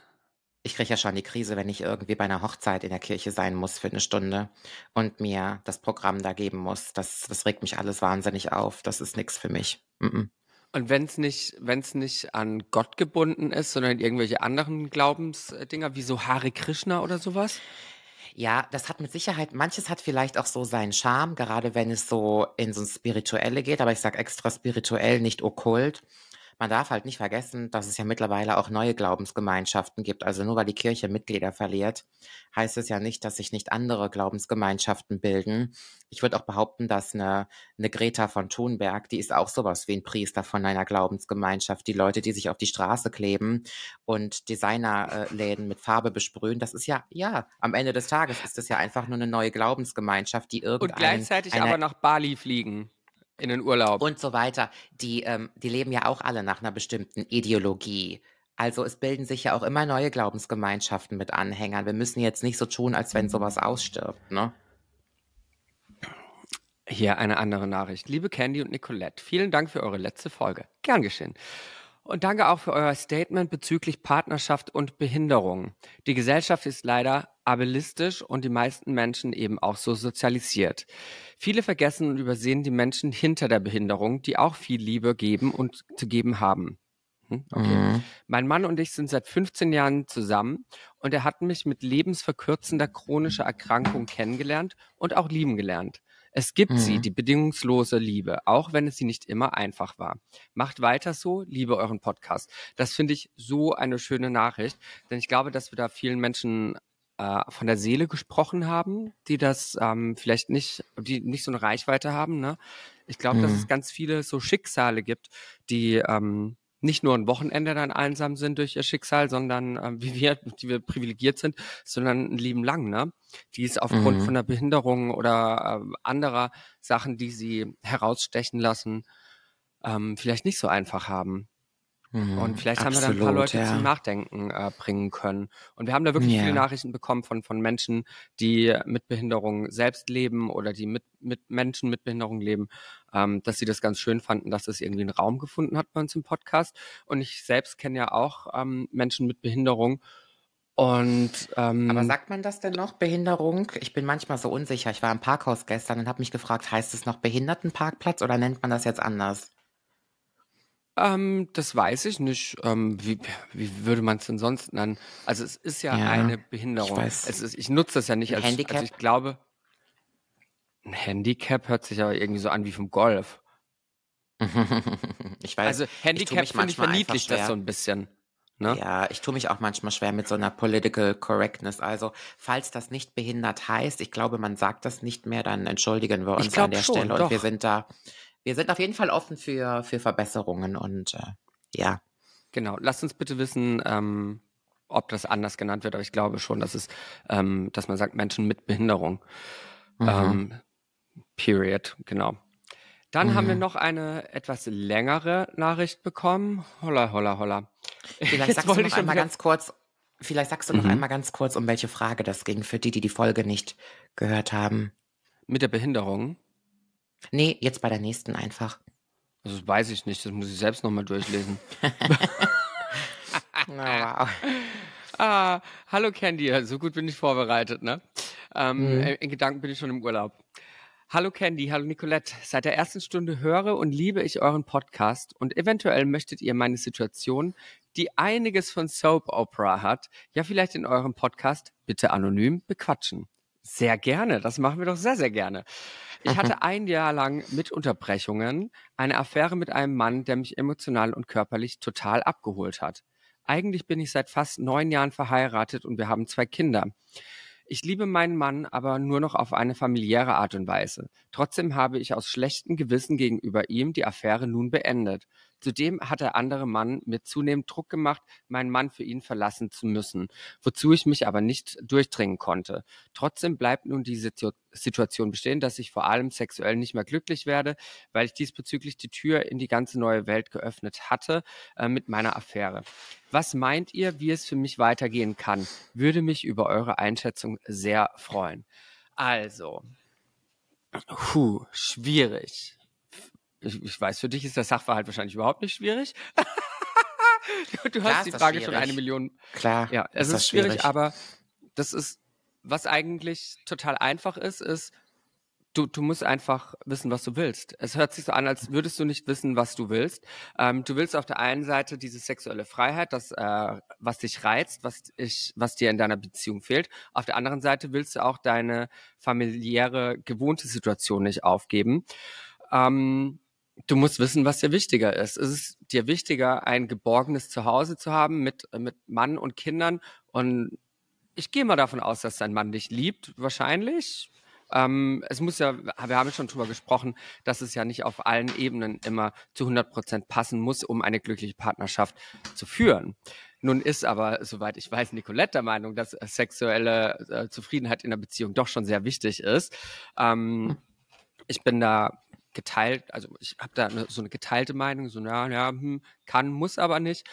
Ich kriege ja schon die Krise, wenn ich irgendwie bei einer Hochzeit in der Kirche sein muss für eine Stunde und mir das Programm da geben muss. Das, das regt mich alles wahnsinnig auf. Das ist nichts für mich. Mm -mm. Und wenn es nicht, wenn es nicht an Gott gebunden ist, sondern irgendwelche anderen Glaubensdinger, wie so Hare Krishna oder sowas. Ja, das hat mit Sicherheit, manches hat vielleicht auch so seinen Charme, gerade wenn es so in so ein Spirituelle geht, aber ich sage extra spirituell, nicht okkult. Man darf halt nicht vergessen, dass es ja mittlerweile auch neue Glaubensgemeinschaften gibt. Also nur weil die Kirche Mitglieder verliert, heißt es ja nicht, dass sich nicht andere Glaubensgemeinschaften bilden. Ich würde auch behaupten, dass eine, eine Greta von Thunberg, die ist auch sowas wie ein Priester von einer Glaubensgemeinschaft. Die Leute, die sich auf die Straße kleben und Designerläden mit Farbe besprühen, das ist ja, ja, am Ende des Tages ist das ja einfach nur eine neue Glaubensgemeinschaft, die Und irgendein gleichzeitig aber nach Bali fliegen. In den Urlaub. und so weiter. Die, ähm, die leben ja auch alle nach einer bestimmten Ideologie. Also es bilden sich ja auch immer neue Glaubensgemeinschaften mit Anhängern. Wir müssen jetzt nicht so tun, als wenn sowas ausstirbt, ne? Hier eine andere Nachricht. Liebe Candy und Nicolette, vielen Dank für eure letzte Folge. Gern geschehen. Und danke auch für euer Statement bezüglich Partnerschaft und Behinderung. Die Gesellschaft ist leider ableistisch und die meisten Menschen eben auch so sozialisiert. Viele vergessen und übersehen die Menschen hinter der Behinderung, die auch viel Liebe geben und zu geben haben. Hm, Okay. Mhm. Mein Mann und ich sind seit 15 Jahren zusammen und er hat mich mit lebensverkürzender chronischer Erkrankung kennengelernt und auch lieben gelernt. Es gibt sie, Mhm. die bedingungslose Liebe, auch wenn es sie nicht immer einfach war. Macht weiter so, liebe euren Podcast. Das finde ich so eine schöne Nachricht, denn ich glaube, dass wir da vielen Menschen äh, von der Seele gesprochen haben, die das ähm, vielleicht nicht, die nicht so eine Reichweite haben. Ne? Ich glaube, dass Mhm. es ganz viele so Schicksale gibt, die ähm, nicht nur ein Wochenende dann einsam sind durch ihr Schicksal, sondern ähm, wie wir, die wir privilegiert sind, sondern ein Leben lang, ne? Die es aufgrund Mhm. von einer Behinderung oder ähm, anderer Sachen, die sie herausstechen lassen, ähm, vielleicht nicht so einfach haben. Mhm. Und vielleicht haben wir dann ein paar Absolut, Leute ja. zum Nachdenken äh, bringen können. Und wir haben da wirklich Ja. viele Nachrichten bekommen von, von Menschen, die mit Behinderung selbst leben oder die mit, mit Menschen mit Behinderung leben, ähm, dass sie das ganz schön fanden, dass das irgendwie einen Raum gefunden hat bei uns im Podcast. Und ich selbst kenne ja auch ähm, Menschen mit Behinderung. Und ähm, Aber sagt man das denn noch, Behinderung? Ich bin manchmal so unsicher. Ich war im Parkhaus gestern und habe mich gefragt, heißt es noch Behindertenparkplatz oder nennt man das jetzt anders? Ähm, das weiß ich nicht. Ähm, wie, wie würde man es denn sonst nennen? Also es ist ja, Ja, eine ich Behinderung. weiß. Es ist, ich nutze das ja nicht Ein als Handicap? Also ich glaube, ein Handicap hört sich aber irgendwie so an wie vom Golf. ich weiß. Also ich Handicap mich finde ich verniedlicht das so ein bisschen. Ne? Ja, ich tue mich auch manchmal schwer mit so einer Political Correctness. Also, falls das nicht behindert heißt, ich glaube, man sagt das nicht mehr, dann entschuldigen wir Ich uns glaub an der schon, Stelle. Und doch. wir sind da, wir sind auf jeden Fall offen für, für Verbesserungen und äh, ja. Genau. Lasst uns bitte wissen, ähm, ob das anders genannt wird, aber ich glaube schon, dass es, ähm, dass man sagt Menschen mit Behinderung. Mhm. Ähm, period, genau. Dann haben wir Mhm. noch eine etwas längere Nachricht bekommen. Holla, holla, holla. Vielleicht Jetzt sagst du noch einmal wieder- ganz kurz, vielleicht sagst du noch Mhm. einmal ganz kurz, um welche Frage das ging, für die, die die Folge nicht gehört haben. Mit der Behinderung. Nee, jetzt bei der nächsten einfach. Also das weiß ich nicht, das muss ich selbst nochmal durchlesen. Oh, wow. Ah, hallo Candy, so gut bin ich vorbereitet, ne? Ähm, Mhm. In Gedanken bin ich schon im Urlaub. Hallo Candy, hallo Nicolette. Seit der ersten Stunde höre und liebe ich euren Podcast und eventuell möchtet ihr meine Situation, die einiges von Soap Opera hat, ja vielleicht in eurem Podcast bitte anonym bequatschen. Sehr gerne, das machen wir doch sehr, sehr gerne. Ich hatte ein Jahr lang mit Unterbrechungen eine Affäre mit einem Mann, der mich emotional und körperlich total abgeholt hat. Eigentlich bin ich seit fast neun Jahren verheiratet und wir haben zwei Kinder. Ich liebe meinen Mann aber nur noch auf eine familiäre Art und Weise. Trotzdem habe ich aus schlechtem Gewissen gegenüber ihm die Affäre nun beendet. Zudem hat der andere Mann mir zunehmend Druck gemacht, meinen Mann für ihn verlassen zu müssen, wozu ich mich aber nicht durchdringen konnte. Trotzdem bleibt nun die Situ Situation bestehen, dass ich vor allem sexuell nicht mehr glücklich werde, weil ich diesbezüglich die Tür in die ganze neue Welt geöffnet hatte äh, mit meiner Affäre. Was meint ihr, wie es für mich weitergehen kann? Würde mich über eure Einschätzung sehr freuen. Also, Puh, schwierig. Ich, ich weiß, für dich ist der Sachverhalt wahrscheinlich überhaupt nicht schwierig. du, du hast die Frage schon eine Million Klar, Ja, es ist ist, schwierig, schwierig. aber das ist, was eigentlich total einfach ist, ist, du, du musst einfach wissen, was du willst. Es hört sich so an, als würdest du nicht wissen, was du willst. Ähm, du willst auf der einen Seite diese sexuelle Freiheit, das, äh, was dich reizt, was, ich, was dir in deiner Beziehung fehlt. Auf der anderen Seite willst du auch deine familiäre, gewohnte Situation nicht aufgeben. Ähm, du musst wissen, was dir wichtiger ist. Es ist dir wichtiger, ein geborgenes Zuhause zu haben mit, mit Mann und Kindern. Und ich gehe mal davon aus, dass dein Mann dich liebt, wahrscheinlich. Ähm, es muss ja, wir haben schon drüber gesprochen, dass es ja nicht auf allen Ebenen immer zu 100 Prozent passen muss, um eine glückliche Partnerschaft zu führen. Nun ist aber, soweit ich weiß, Nicolette der Meinung, dass äh, sexuelle äh, Zufriedenheit in der Beziehung doch schon sehr wichtig ist. Ähm, ich bin da geteilt, also ich habe da eine, so eine geteilte Meinung, so, ja, ja, hm, kann, muss aber nicht.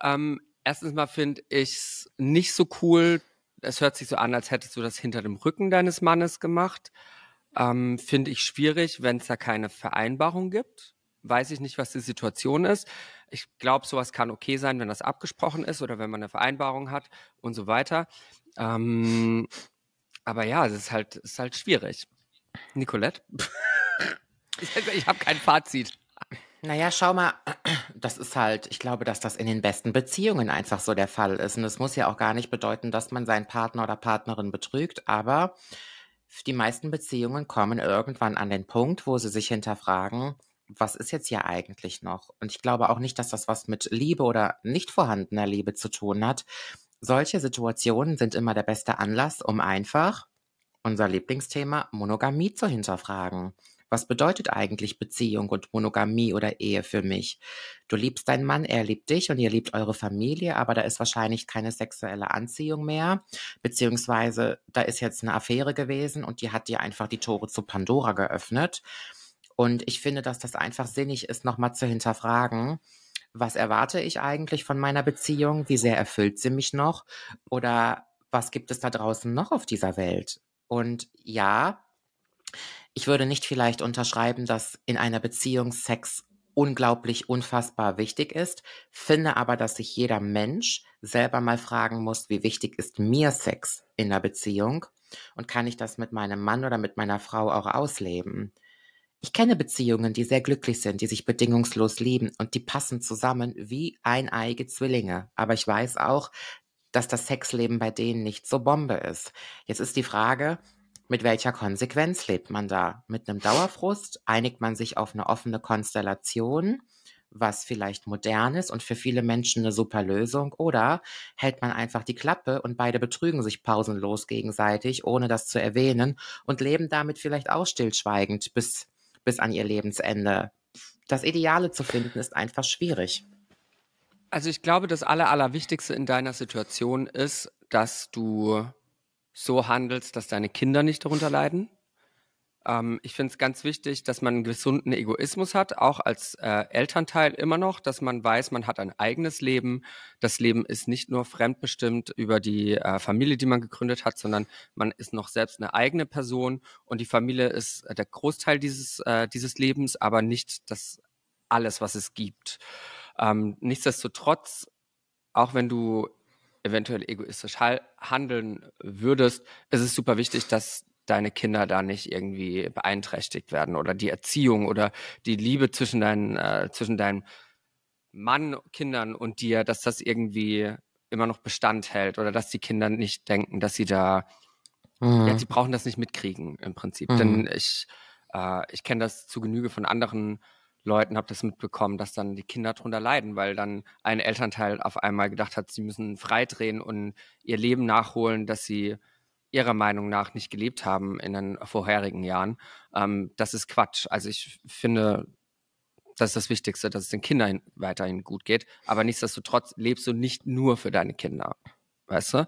Ähm, erstens mal finde ich es nicht so cool, es hört sich so an, als hättest du das hinter dem Rücken deines Mannes gemacht. Ähm, finde ich schwierig, wenn es da keine Vereinbarung gibt. Weiß ich nicht, was die Situation ist. Ich glaube, sowas kann okay sein, wenn das abgesprochen ist oder wenn man eine Vereinbarung hat und so weiter. Ähm, aber ja, es ist halt, es ist halt schwierig. Nicolette? ich habe kein Fazit. Naja, schau mal, das ist halt, ich glaube, dass das in den besten Beziehungen einfach so der Fall ist. Und es muss ja auch gar nicht bedeuten, dass man seinen Partner oder Partnerin betrügt, aber die meisten Beziehungen kommen irgendwann an den Punkt, wo sie sich hinterfragen, was ist jetzt hier eigentlich noch? Und ich glaube auch nicht, dass das was mit Liebe oder nicht vorhandener Liebe zu tun hat. Solche Situationen sind immer der beste Anlass, um einfach unser Lieblingsthema Monogamie zu hinterfragen. Was bedeutet eigentlich Beziehung und Monogamie oder Ehe für mich? Du liebst deinen Mann, er liebt dich und ihr liebt eure Familie, aber da ist wahrscheinlich keine sexuelle Anziehung mehr, beziehungsweise da ist jetzt eine Affäre gewesen und die hat dir einfach die Tore zu Pandora geöffnet. Und ich finde, dass das einfach sinnig ist, nochmal zu hinterfragen, was erwarte ich eigentlich von meiner Beziehung? Wie sehr erfüllt sie mich noch? Oder was gibt es da draußen noch auf dieser Welt? Und ja, ich würde nicht vielleicht unterschreiben, dass in einer Beziehung Sex unglaublich unfassbar wichtig ist, finde aber, dass sich jeder Mensch selber mal fragen muss, wie wichtig ist mir Sex in der Beziehung und kann ich das mit meinem Mann oder mit meiner Frau auch ausleben? Ich kenne Beziehungen, die sehr glücklich sind, die sich bedingungslos lieben und die passen zusammen wie eineige Zwillinge. Aber ich weiß auch, dass das Sexleben bei denen nicht so Bombe ist. Jetzt ist die Frage, mit welcher Konsequenz lebt man da? Mit einem Dauerfrust? Einigt man sich auf eine offene Konstellation, was vielleicht modern ist und für viele Menschen eine super Lösung? Oder hält man einfach die Klappe und beide betrügen sich pausenlos gegenseitig, ohne das zu erwähnen und leben damit vielleicht auch stillschweigend bis, bis an ihr Lebensende? Das Ideale zu finden ist einfach schwierig. Also ich glaube, das Aller, Allerwichtigste in deiner Situation ist, dass du so handelst, dass deine Kinder nicht darunter leiden. Ähm, ich finde es ganz wichtig, dass man einen gesunden Egoismus hat, auch als äh, Elternteil immer noch, dass man weiß, man hat ein eigenes Leben. Das Leben ist nicht nur fremdbestimmt über die äh, Familie, die man gegründet hat, sondern man ist noch selbst eine eigene Person und die Familie ist äh, der Großteil dieses, äh, dieses Lebens, aber nicht das alles, was es gibt. Ähm, nichtsdestotrotz, auch wenn du eventuell egoistisch handeln würdest, ist es super wichtig, dass deine Kinder da nicht irgendwie beeinträchtigt werden oder die Erziehung oder die Liebe zwischen deinen, äh, zwischen deinem Mann, Kindern und dir, dass das irgendwie immer noch Bestand hält oder dass die Kinder nicht denken, dass sie da, mhm. ja, sie brauchen das nicht mitkriegen im Prinzip. Mhm. Denn ich, äh, ich kenne das zu Genüge von anderen Leuten habe das mitbekommen, dass dann die Kinder drunter leiden, weil dann ein Elternteil auf einmal gedacht hat, sie müssen freidrehen und ihr Leben nachholen, dass sie ihrer Meinung nach nicht gelebt haben in den vorherigen Jahren. Ähm, das ist Quatsch. Also ich finde, das ist das Wichtigste, dass es den Kindern weiterhin gut geht. Aber nichtsdestotrotz lebst du nicht nur für deine Kinder. Weißt du?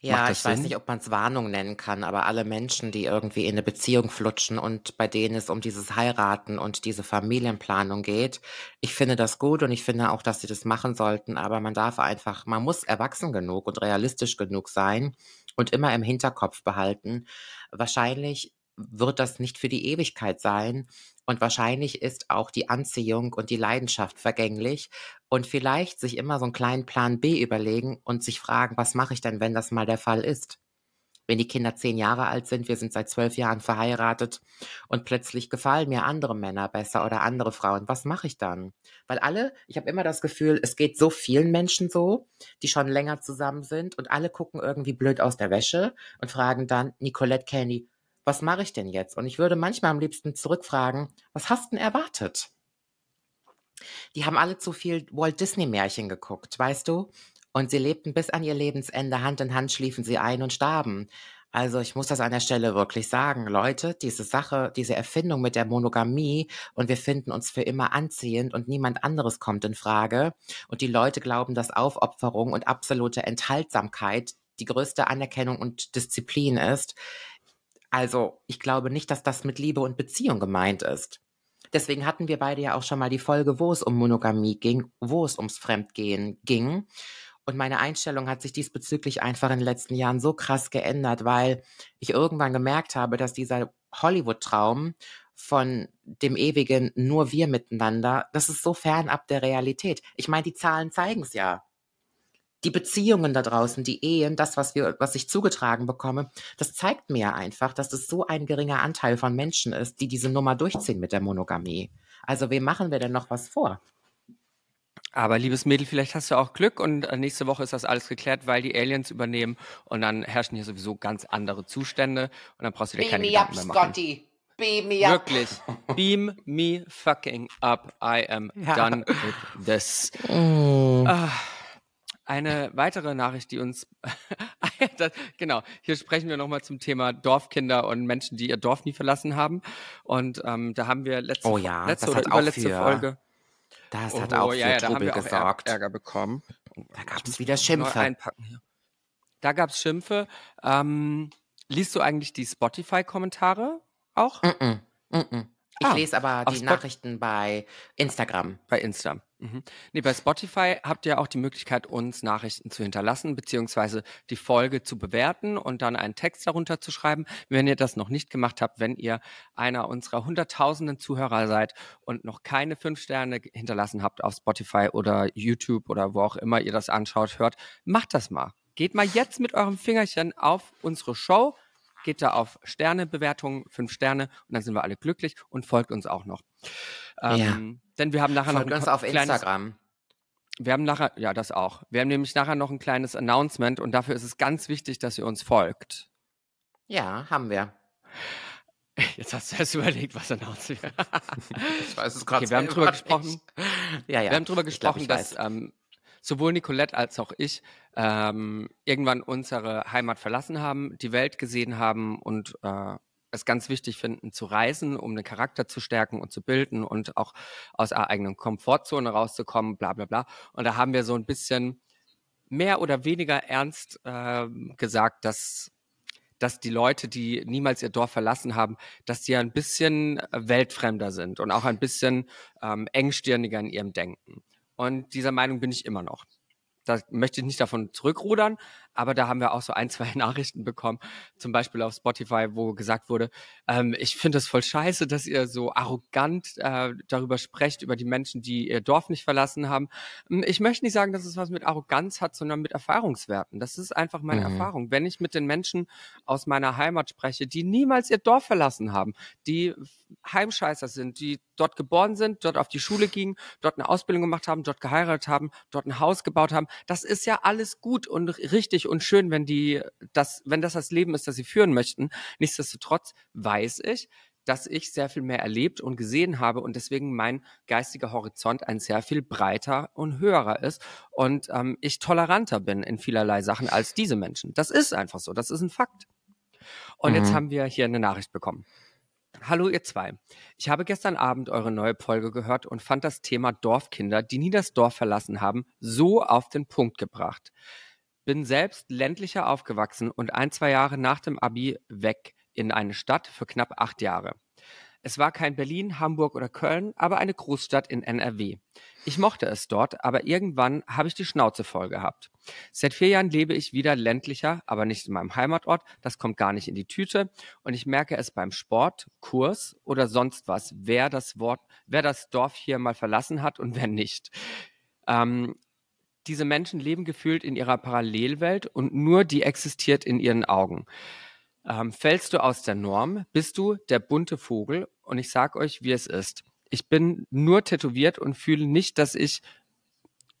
Ja, ich weiß nicht, ob man es Warnung nennen kann, aber alle Menschen, die irgendwie in eine Beziehung flutschen und bei denen es um dieses Heiraten und diese Familienplanung geht, ich finde das gut und ich finde auch, dass sie das machen sollten, aber man darf einfach, man muss erwachsen genug und realistisch genug sein, und immer im Hinterkopf behalten. Wahrscheinlich wird das nicht für die Ewigkeit sein und wahrscheinlich ist auch die Anziehung und die Leidenschaft vergänglich und vielleicht sich immer so einen kleinen Plan B überlegen und sich fragen, was mache ich denn, wenn das mal der Fall ist? Wenn die Kinder zehn Jahre alt sind, wir sind seit zwölf Jahren verheiratet und plötzlich gefallen mir andere Männer besser oder andere Frauen, was mache ich dann? Weil alle, ich habe immer das Gefühl, es geht so vielen Menschen so, die schon länger zusammen sind und alle gucken irgendwie blöd aus der Wäsche und fragen dann, Nicolette Candy, was mache ich denn jetzt? Und ich würde manchmal am liebsten zurückfragen, was hast denn erwartet? Die haben alle zu viel Walt Disney Märchen geguckt, weißt du? Und sie lebten bis an ihr Lebensende, Hand in Hand schliefen sie ein und starben. Also ich muss das an der Stelle wirklich sagen, Leute, diese Sache, diese Erfindung mit der Monogamie und wir finden uns für immer anziehend und niemand anderes kommt in Frage und die Leute glauben, dass Aufopferung und absolute Enthaltsamkeit die größte Anerkennung und Disziplin ist. Also ich glaube nicht, dass das mit Liebe und Beziehung gemeint ist. Deswegen hatten wir beide ja auch schon mal die Folge, wo es um Monogamie ging, wo es ums Fremdgehen ging. Und meine Einstellung hat sich diesbezüglich einfach in den letzten Jahren so krass geändert, weil ich irgendwann gemerkt habe, dass dieser Hollywood-Traum von dem ewigen nur wir miteinander, das ist so fernab der Realität. Ich meine, die Zahlen zeigen es ja. Die Beziehungen da draußen, die Ehen, das, was wir, was ich zugetragen bekomme, das zeigt mir einfach, dass es so ein geringer Anteil von Menschen ist, die diese Nummer durchziehen mit der Monogamie. Also, wem machen wir denn noch was vor? Aber liebes Mädel, vielleicht hast du auch Glück und äh, nächste Woche ist das alles geklärt, weil die Aliens übernehmen und dann herrschen hier sowieso ganz andere Zustände und dann brauchst du dir keine Beam me Gedanken up, mehr machen. Scotty. Beam me up. Wirklich. Beam me fucking up. I am Ja. done with this. Mm. Ah, eine weitere Nachricht, die uns, ja, das, genau, hier sprechen wir nochmal zum Thema Dorfkinder und Menschen, die ihr Dorf nie verlassen haben. Und ähm, da haben wir letzte, Oh ja, letzte oder überletzte für Folge. Das hat Oh, auch für ja, ja, da haben wir auch Ärger, gesorgt. Ärger bekommen. Da gab es wieder Schimpfe. Da gab's Schimpfe. Ähm, liest du eigentlich die Spotify-Kommentare auch? Mm-mm, mm-mm. Ich Ah, lese aber die Spot- Nachrichten bei Instagram. Bei Insta. Mhm. Nee, bei Spotify habt ihr auch die Möglichkeit, uns Nachrichten zu hinterlassen, beziehungsweise die Folge zu bewerten und dann einen Text darunter zu schreiben. Wenn ihr das noch nicht gemacht habt, wenn ihr einer unserer hunderttausenden Zuhörer seid und noch keine fünf Sterne hinterlassen habt auf Spotify oder YouTube oder wo auch immer ihr das anschaut, hört, macht das mal. Geht mal jetzt mit eurem Fingerchen auf unsere Show, geht da auf Sternebewertungen, fünf Sterne und dann sind wir alle glücklich und folgt uns auch noch. Ähm, Denn wir haben nachher Folgt noch uns auf kleines- Instagram. wir haben nachher, ja, das auch. Wir haben nämlich nachher noch ein kleines Announcement und dafür ist es ganz wichtig, dass ihr uns folgt. Ja, haben wir. Jetzt hast du erst überlegt, was announced wird. Ich weiß es Okay, wir haben drüber gesprochen. Ja, ja. Wir haben drüber glaub, gesprochen, ich dass ähm, sowohl Nicolette als auch ich ähm, irgendwann unsere Heimat verlassen haben, die Welt gesehen haben und äh, es ganz wichtig finden, zu reisen, um den Charakter zu stärken und zu bilden und auch aus der eigenen Komfortzone rauszukommen, bla bla bla. Und da haben wir so ein bisschen mehr oder weniger ernst ähm, gesagt, dass dass die Leute, die niemals ihr Dorf verlassen haben, dass die ein bisschen äh, weltfremder sind und auch ein bisschen ähm, engstirniger in ihrem Denken. Und dieser Meinung bin ich immer noch. Da möchte ich nicht davon zurückrudern, aber da haben wir auch so ein, zwei Nachrichten bekommen, zum Beispiel auf Spotify, wo gesagt wurde, ähm, ich finde es voll scheiße, dass ihr so arrogant äh, darüber sprecht, über die Menschen, die ihr Dorf nicht verlassen haben. Ähm, Ich möchte nicht sagen, dass es was mit Arroganz hat, sondern mit Erfahrungswerten. Das ist einfach meine Mhm. Erfahrung. Wenn ich mit den Menschen aus meiner Heimat spreche, die niemals ihr Dorf verlassen haben, die Heimscheißer sind, die dort geboren sind, dort auf die Schule gingen, dort eine Ausbildung gemacht haben, dort geheiratet haben, dort ein Haus gebaut haben, das ist ja alles gut und richtig und schön, wenn die das, wenn das das Leben ist, das sie führen möchten. Nichtsdestotrotz weiß ich, dass ich sehr viel mehr erlebt und gesehen habe und deswegen mein geistiger Horizont ein sehr viel breiter und höherer ist und ähm, ich toleranter bin in vielerlei Sachen als diese Menschen. Das ist einfach so, das ist ein Fakt. Und jetzt Mhm. haben wir hier eine Nachricht bekommen. Hallo ihr zwei. Ich habe gestern Abend eure neue Folge gehört und fand das Thema Dorfkinder, die nie das Dorf verlassen haben, so auf den Punkt gebracht. Bin selbst ländlicher aufgewachsen und ein, zwei Jahre nach dem Abi weg in eine Stadt für knapp acht Jahre. Es war kein Berlin, Hamburg oder Köln, aber eine Großstadt in NRW. Ich mochte es dort, aber irgendwann habe ich die Schnauze voll gehabt. Seit vier Jahren lebe ich wieder ländlicher, aber nicht in meinem Heimatort. Das kommt gar nicht in die Tüte. Und ich merke es beim Sport, Kurs oder sonst was, wer das Wort, wer das Dorf hier mal verlassen hat und wer nicht. Ähm, diese Menschen leben gefühlt in ihrer Parallelwelt und nur die existiert in ihren Augen. Ähm, fällst du aus der Norm, bist du der bunte Vogel und ich sag euch, wie es ist. Ich bin nur tätowiert und fühle nicht, dass ich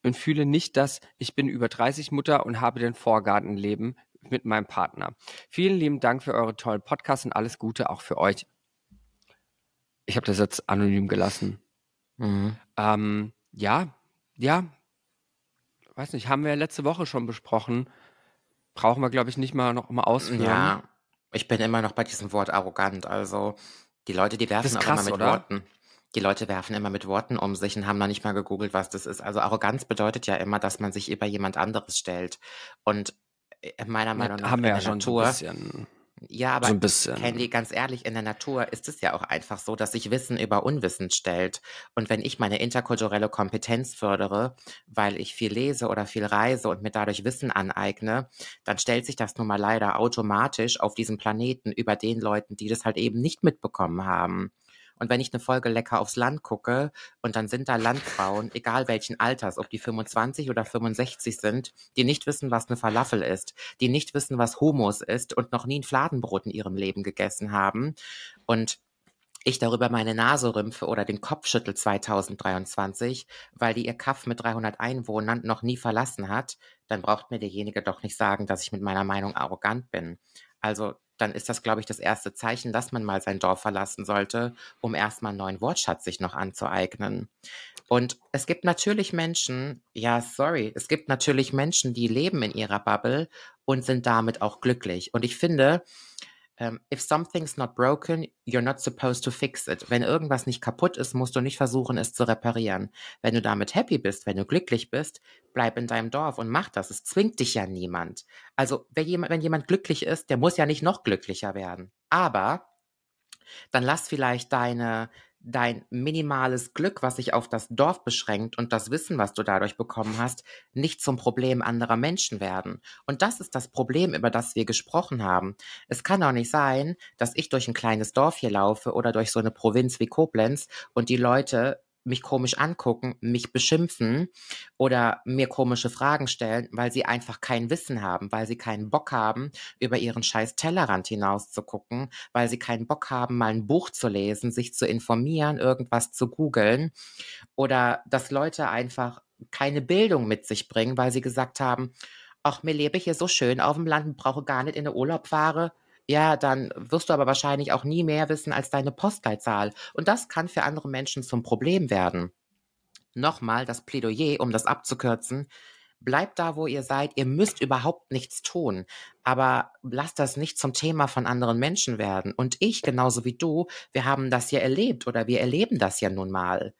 und fühle nicht, dass ich bin über 30 Mutter und habe den Vorgartenleben mit meinem Partner. Vielen lieben Dank für eure tollen Podcasts und alles Gute auch für euch. Ich habe das jetzt anonym gelassen. Mhm. Ähm, ja, ja, weiß nicht, haben wir ja letzte Woche schon besprochen. Brauchen wir, glaube ich, nicht mal noch mal ausführen. Ja, ich bin immer noch bei diesem Wort arrogant. Also die Leute, die werfen ist auch krass, immer mit oder? Worten. Die Leute werfen immer mit Worten um sich und haben noch nicht mal gegoogelt, was das ist. Also Arroganz bedeutet ja immer, dass man sich über jemand anderes stellt. Und äh, meiner Meinung nach haben wir in ja schon so ein Natur, bisschen. Ja, aber So ein bisschen. Candy, ganz ehrlich, in der Natur ist es ja auch einfach so, dass sich Wissen über Unwissen stellt. Und wenn ich meine interkulturelle Kompetenz fördere, weil ich viel lese oder viel reise und mir dadurch Wissen aneigne, dann stellt sich das nun mal leider automatisch auf diesem Planeten über den Leuten, die das halt eben nicht mitbekommen haben. Und wenn ich eine Folge lecker aufs Land gucke und dann sind da Landfrauen, egal welchen Alters, ob die 25 oder 65 sind, die nicht wissen, was eine Falafel ist, die nicht wissen, was Hummus ist und noch nie ein Fladenbrot in ihrem Leben gegessen haben und ich darüber meine Nase rümpfe oder den Kopf schüttel 2023, weil die ihr Kaff mit 300 Einwohnern noch nie verlassen hat, dann braucht mir derjenige doch nicht sagen, dass ich mit meiner Meinung arrogant bin. Also dann ist das, glaube ich, das erste Zeichen, dass man mal sein Dorf verlassen sollte, um erstmal einen neuen Wortschatz sich noch anzueignen. Und es gibt natürlich Menschen, ja, sorry, es gibt natürlich Menschen, die leben in ihrer Bubble und sind damit auch glücklich. Und ich finde, ähm, if something's not broken, you're not supposed to fix it. Wenn irgendwas nicht kaputt ist, musst du nicht versuchen, es zu reparieren. Wenn du damit happy bist, wenn du glücklich bist, bleib in deinem Dorf und mach das. Es zwingt dich ja niemand. Also, wenn jemand, wenn jemand glücklich ist, der muss ja nicht noch glücklicher werden. Aber dann lass vielleicht deine, dein minimales Glück, was sich auf das Dorf beschränkt und das Wissen, was du dadurch bekommen hast, nicht zum Problem anderer Menschen werden. Und das ist das Problem, über das wir gesprochen haben. Es kann doch nicht sein, dass ich durch ein kleines Dorf hier laufe oder durch so eine Provinz wie Koblenz und die Leute mich komisch angucken, mich beschimpfen oder mir komische Fragen stellen, weil sie einfach kein Wissen haben, weil sie keinen Bock haben, über ihren scheiß Tellerrand hinaus zu gucken, weil sie keinen Bock haben, mal ein Buch zu lesen, sich zu informieren, irgendwas zu googeln oder dass Leute einfach keine Bildung mit sich bringen, weil sie gesagt haben, ach, mir lebe hier so schön auf dem Land brauche gar nicht in den Urlaub fahre. Ja, dann wirst du aber wahrscheinlich auch nie mehr wissen als deine Postleitzahl. Und das kann für andere Menschen zum Problem werden. Nochmal das Plädoyer, um das abzukürzen. Bleibt da, wo ihr seid. Ihr müsst überhaupt nichts tun. Aber lasst das nicht zum Thema von anderen Menschen werden. Und ich, genauso wie du, wir haben das ja erlebt oder wir erleben das ja nun mal.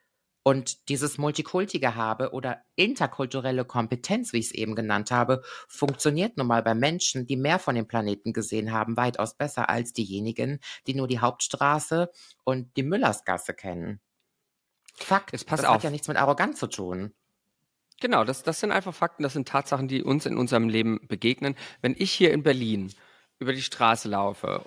Und dieses Multikulti-Gehabe oder interkulturelle Kompetenz, wie ich es eben genannt habe, funktioniert nun mal bei Menschen, die mehr von dem Planeten gesehen haben, weitaus besser als diejenigen, die nur die Hauptstraße und die Müllersgasse kennen. Fakt, Jetzt pass das auf. hat ja nichts mit Arroganz zu tun. Genau, das, das sind einfach Fakten, das sind Tatsachen, die uns in unserem Leben begegnen. Wenn ich hier in Berlin über die Straße laufe,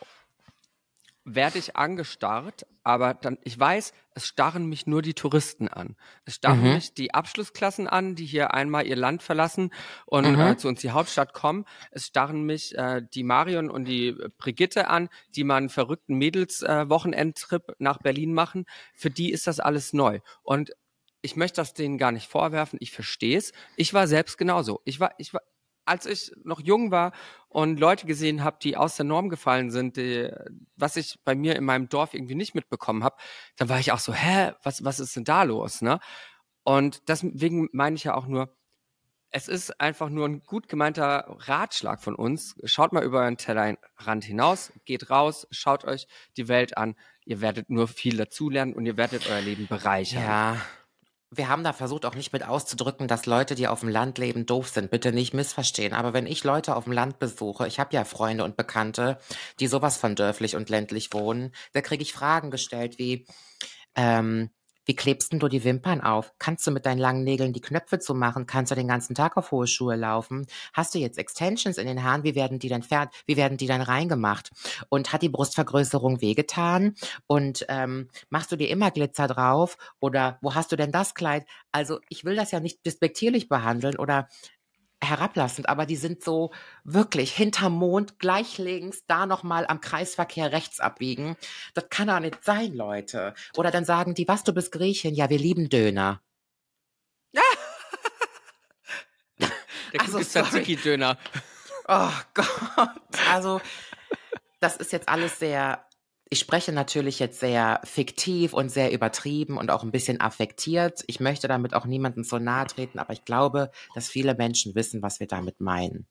werde ich angestarrt, aber dann, ich weiß, es starren mich nur die Touristen an. Es starren Mhm. mich die Abschlussklassen an, die hier einmal ihr Land verlassen und Mhm. äh, zu uns die Hauptstadt kommen. Es starren mich äh, die Marion und die Brigitte an, die mal einen verrückten Mädels-Wochenendtrip nach Berlin machen. Für die ist das alles neu. Und ich möchte das denen gar nicht vorwerfen. Ich verstehe es. Ich war selbst genauso. Ich war, ich war, als ich noch jung war und Leute gesehen habe, die aus der Norm gefallen sind, die, was ich bei mir in meinem Dorf irgendwie nicht mitbekommen habe, dann war ich auch so, hä, was, was ist denn da los, ne? Und deswegen meine ich ja auch nur, es ist einfach nur ein gut gemeinter Ratschlag von uns. Schaut mal über euren Tellerrand hinaus, geht raus, schaut euch die Welt an. Ihr werdet nur viel dazulernen und ihr werdet euer Leben bereichern. Ja, wir haben da versucht auch nicht mit auszudrücken, dass Leute, die auf dem Land leben, doof sind. Bitte nicht missverstehen. Aber wenn ich Leute auf dem Land besuche, ich habe ja Freunde und Bekannte, die sowas von dörflich und ländlich wohnen, da kriege ich Fragen gestellt wie, ähm, wie klebst denn du die Wimpern auf? Kannst du mit deinen langen Nägeln die Knöpfe zumachen? Kannst du den ganzen Tag auf hohe Schuhe laufen? Hast du jetzt Extensions in den Haaren? Wie werden die dann fern? Wie werden die dann reingemacht? Und hat die Brustvergrößerung wehgetan? Und ähm, machst du dir immer Glitzer drauf? Oder wo hast du denn das Kleid? Also ich will das ja nicht despektierlich behandeln oder herablassend, aber die sind so wirklich hinterm Mond, gleich links, da nochmal am Kreisverkehr rechts abbiegen. Das kann doch nicht sein, Leute. Oder dann sagen die, was, du bist Griechin? Ja, wir lieben Döner. Der Also, sorry. Tzatziki-Döner. Oh Gott. Also, das ist jetzt alles sehr, ich spreche natürlich jetzt sehr fiktiv und sehr übertrieben und auch ein bisschen affektiert. Ich möchte damit auch niemandem so nahe treten, aber ich glaube, dass viele Menschen wissen, was wir damit meinen.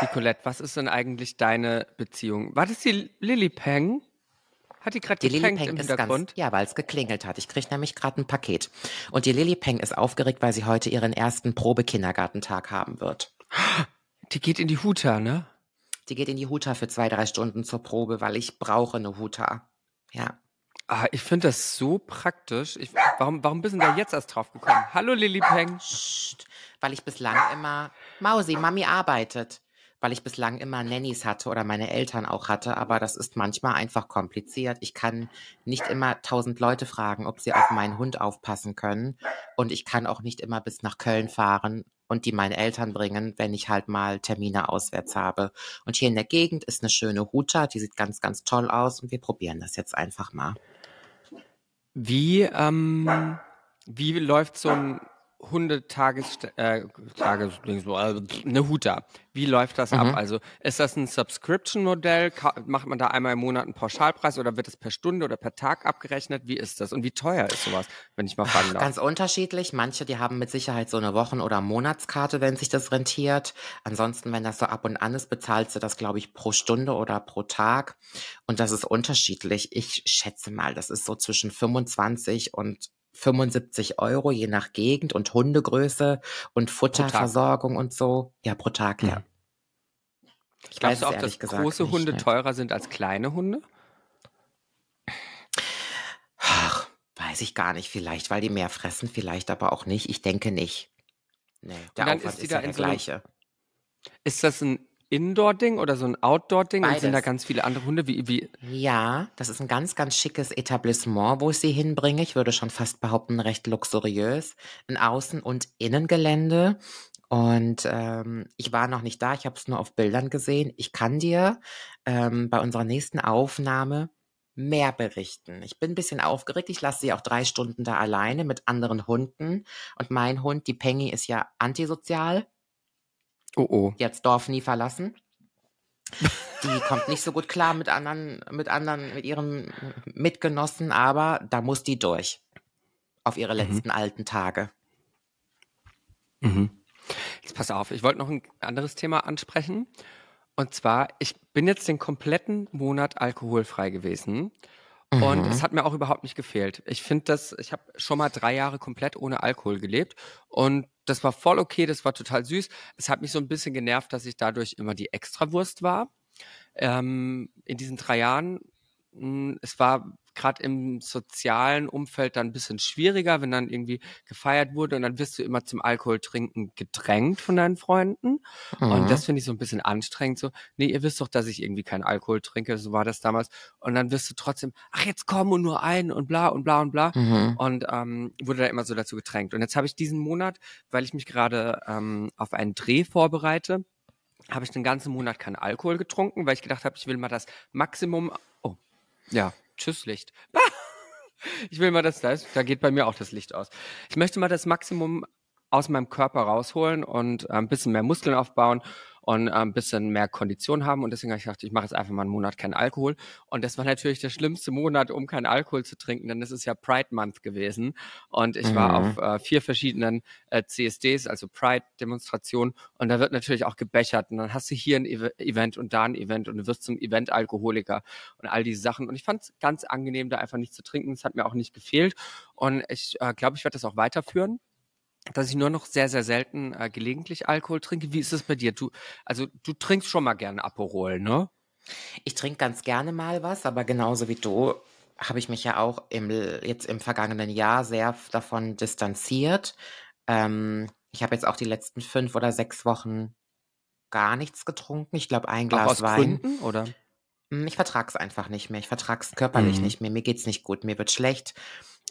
Nicolette, was ist denn eigentlich deine Beziehung? War das die Lily Peng? Hat die gerade Die Lily Peng im ist Hintergrund? ganz, ja, weil es geklingelt hat. Ich kriege nämlich gerade ein Paket. Und die Lily Peng ist aufgeregt, weil sie heute ihren ersten Probekindergartentag haben wird. Die geht in die Huta, ne? Die geht in die Huta für zwei, drei Stunden zur Probe, weil ich brauche eine Huta. Ja. Ah, ich finde das so praktisch. Ich, warum, warum bist du da jetzt erst drauf gekommen? Hallo Lily Peng. Psst, weil ich bislang immer, Mausi, Mami arbeitet. Weil ich bislang immer Nannies hatte oder meine Eltern auch hatte, aber das ist manchmal einfach kompliziert. Ich kann nicht immer tausend Leute fragen, ob sie auf meinen Hund aufpassen können. Und ich kann auch nicht immer bis nach Köln fahren und die meinen Eltern bringen, wenn ich halt mal Termine auswärts habe. Und hier in der Gegend ist eine schöne Huta, die sieht ganz, ganz toll aus und wir probieren das jetzt einfach mal. Wie, ähm, wie läuft so ein Hundetages, äh, Tages, so, äh, eine Huta? Wie läuft das ab? Mhm. Also ist das ein Subscription-Modell? Macht man da einmal im Monat einen Pauschalpreis oder wird es per Stunde oder per Tag abgerechnet? Wie ist das? Und wie teuer ist sowas, wenn ich mal fragen darf? Ganz unterschiedlich. Manche, die haben mit Sicherheit so eine Wochen- oder Monatskarte, wenn sich das rentiert. Ansonsten, wenn das so ab und an ist, bezahlst du das, glaube ich, pro Stunde oder pro Tag. Und das ist unterschiedlich. Ich schätze mal, das ist so zwischen 25 und 75 Euro, je nach Gegend und Hundegröße und Futterversorgung und so. Ja, pro Tag, ja. Ich Glaubst du es auch, dass große nicht, Hunde ne. teurer sind als kleine Hunde? Ach, weiß ich gar nicht. Vielleicht, weil die mehr fressen, vielleicht aber auch nicht. Ich denke nicht. Nee, der dann Aufwand ist ist, die da ja der so gleiche. Ist das ein Indoor-Ding oder so ein Outdoor-Ding? Und sind da ganz viele andere Hunde? Wie, wie, Ja, das ist ein ganz, ganz schickes Etablissement, wo ich sie hinbringe. Ich würde schon fast behaupten, recht luxuriös. Ein Außen- und Innengelände. Und ähm, ich war noch nicht da, ich habe es nur auf Bildern gesehen. Ich kann dir ähm, bei unserer nächsten Aufnahme mehr berichten. Ich bin ein bisschen aufgeregt. Ich lasse sie auch drei Stunden da alleine mit anderen Hunden. Und mein Hund, die Pengy, ist ja antisozial. Oh oh. Die hat's Dorf nie verlassen. Die kommt nicht so gut klar mit anderen, mit anderen, mit ihren Mitgenossen, aber da muss die durch. Auf ihre letzten alten Tage. Mhm. Jetzt pass auf, ich wollte noch ein anderes Thema ansprechen. Und zwar, ich bin jetzt den kompletten Monat alkoholfrei gewesen. Und Mhm. es hat mir auch überhaupt nicht gefehlt. Ich finde das, ich habe schon mal drei Jahre komplett ohne Alkohol gelebt. Und das war voll okay, das war total süß. Es hat mich so ein bisschen genervt, dass ich dadurch immer die Extrawurst war. Ähm, in diesen drei Jahren, es war gerade im sozialen Umfeld dann ein bisschen schwieriger, wenn dann irgendwie gefeiert wurde und dann wirst du immer zum Alkohol trinken gedrängt von deinen Freunden. Und Mhm. das finde ich so ein bisschen anstrengend. So, nee, ihr wisst doch, dass ich irgendwie keinen Alkohol trinke, so war das damals. Und dann wirst du trotzdem, ach, jetzt komm und nur ein und bla und bla und bla. Mhm. Und ähm, wurde da immer so dazu gedrängt. Und jetzt habe ich diesen Monat, weil ich mich gerade ähm, auf einen Dreh vorbereite, habe ich den ganzen Monat keinen Alkohol getrunken, weil ich gedacht habe, ich will mal das Maximum. Ja, tschüss Licht. Ich will mal das, da, geht bei mir auch das Licht aus. Ich möchte mal das Maximum aus meinem Körper rausholen und ein bisschen mehr Muskeln aufbauen. Und äh, ein bisschen mehr Kondition haben. Und deswegen habe ich gedacht, ich mache jetzt einfach mal einen Monat keinen Alkohol. Und das war natürlich der schlimmste Monat, um keinen Alkohol zu trinken, denn es ist ja Pride Month gewesen. Und ich war Mhm. auf äh, vier verschiedenen äh, CSDs, also Pride-Demonstrationen. Und da wird natürlich auch gebechert. Und dann hast du hier ein Ev Event und da ein Event und du wirst zum Event-Alkoholiker und all diese Sachen. Und ich fand es ganz angenehm, da einfach nicht zu trinken. Es hat mir auch nicht gefehlt. Und ich äh, glaube, ich werde das auch weiterführen dass ich nur noch sehr, sehr selten äh, gelegentlich Alkohol trinke. Wie ist es bei dir? Du, also du trinkst schon mal gerne Aperol, ne? Ich trinke ganz gerne mal was, aber genauso wie du habe ich mich ja auch im, jetzt im vergangenen Jahr sehr davon distanziert. Ähm, ich habe jetzt auch die letzten fünf oder sechs Wochen gar nichts getrunken. Ich glaube, ein Auch Glas aus Wein. Gründen, oder? Hm, Ich vertrag's einfach nicht mehr. Ich vertrag's körperlich Mhm. nicht mehr. Mir geht's nicht gut. Mir wird schlecht.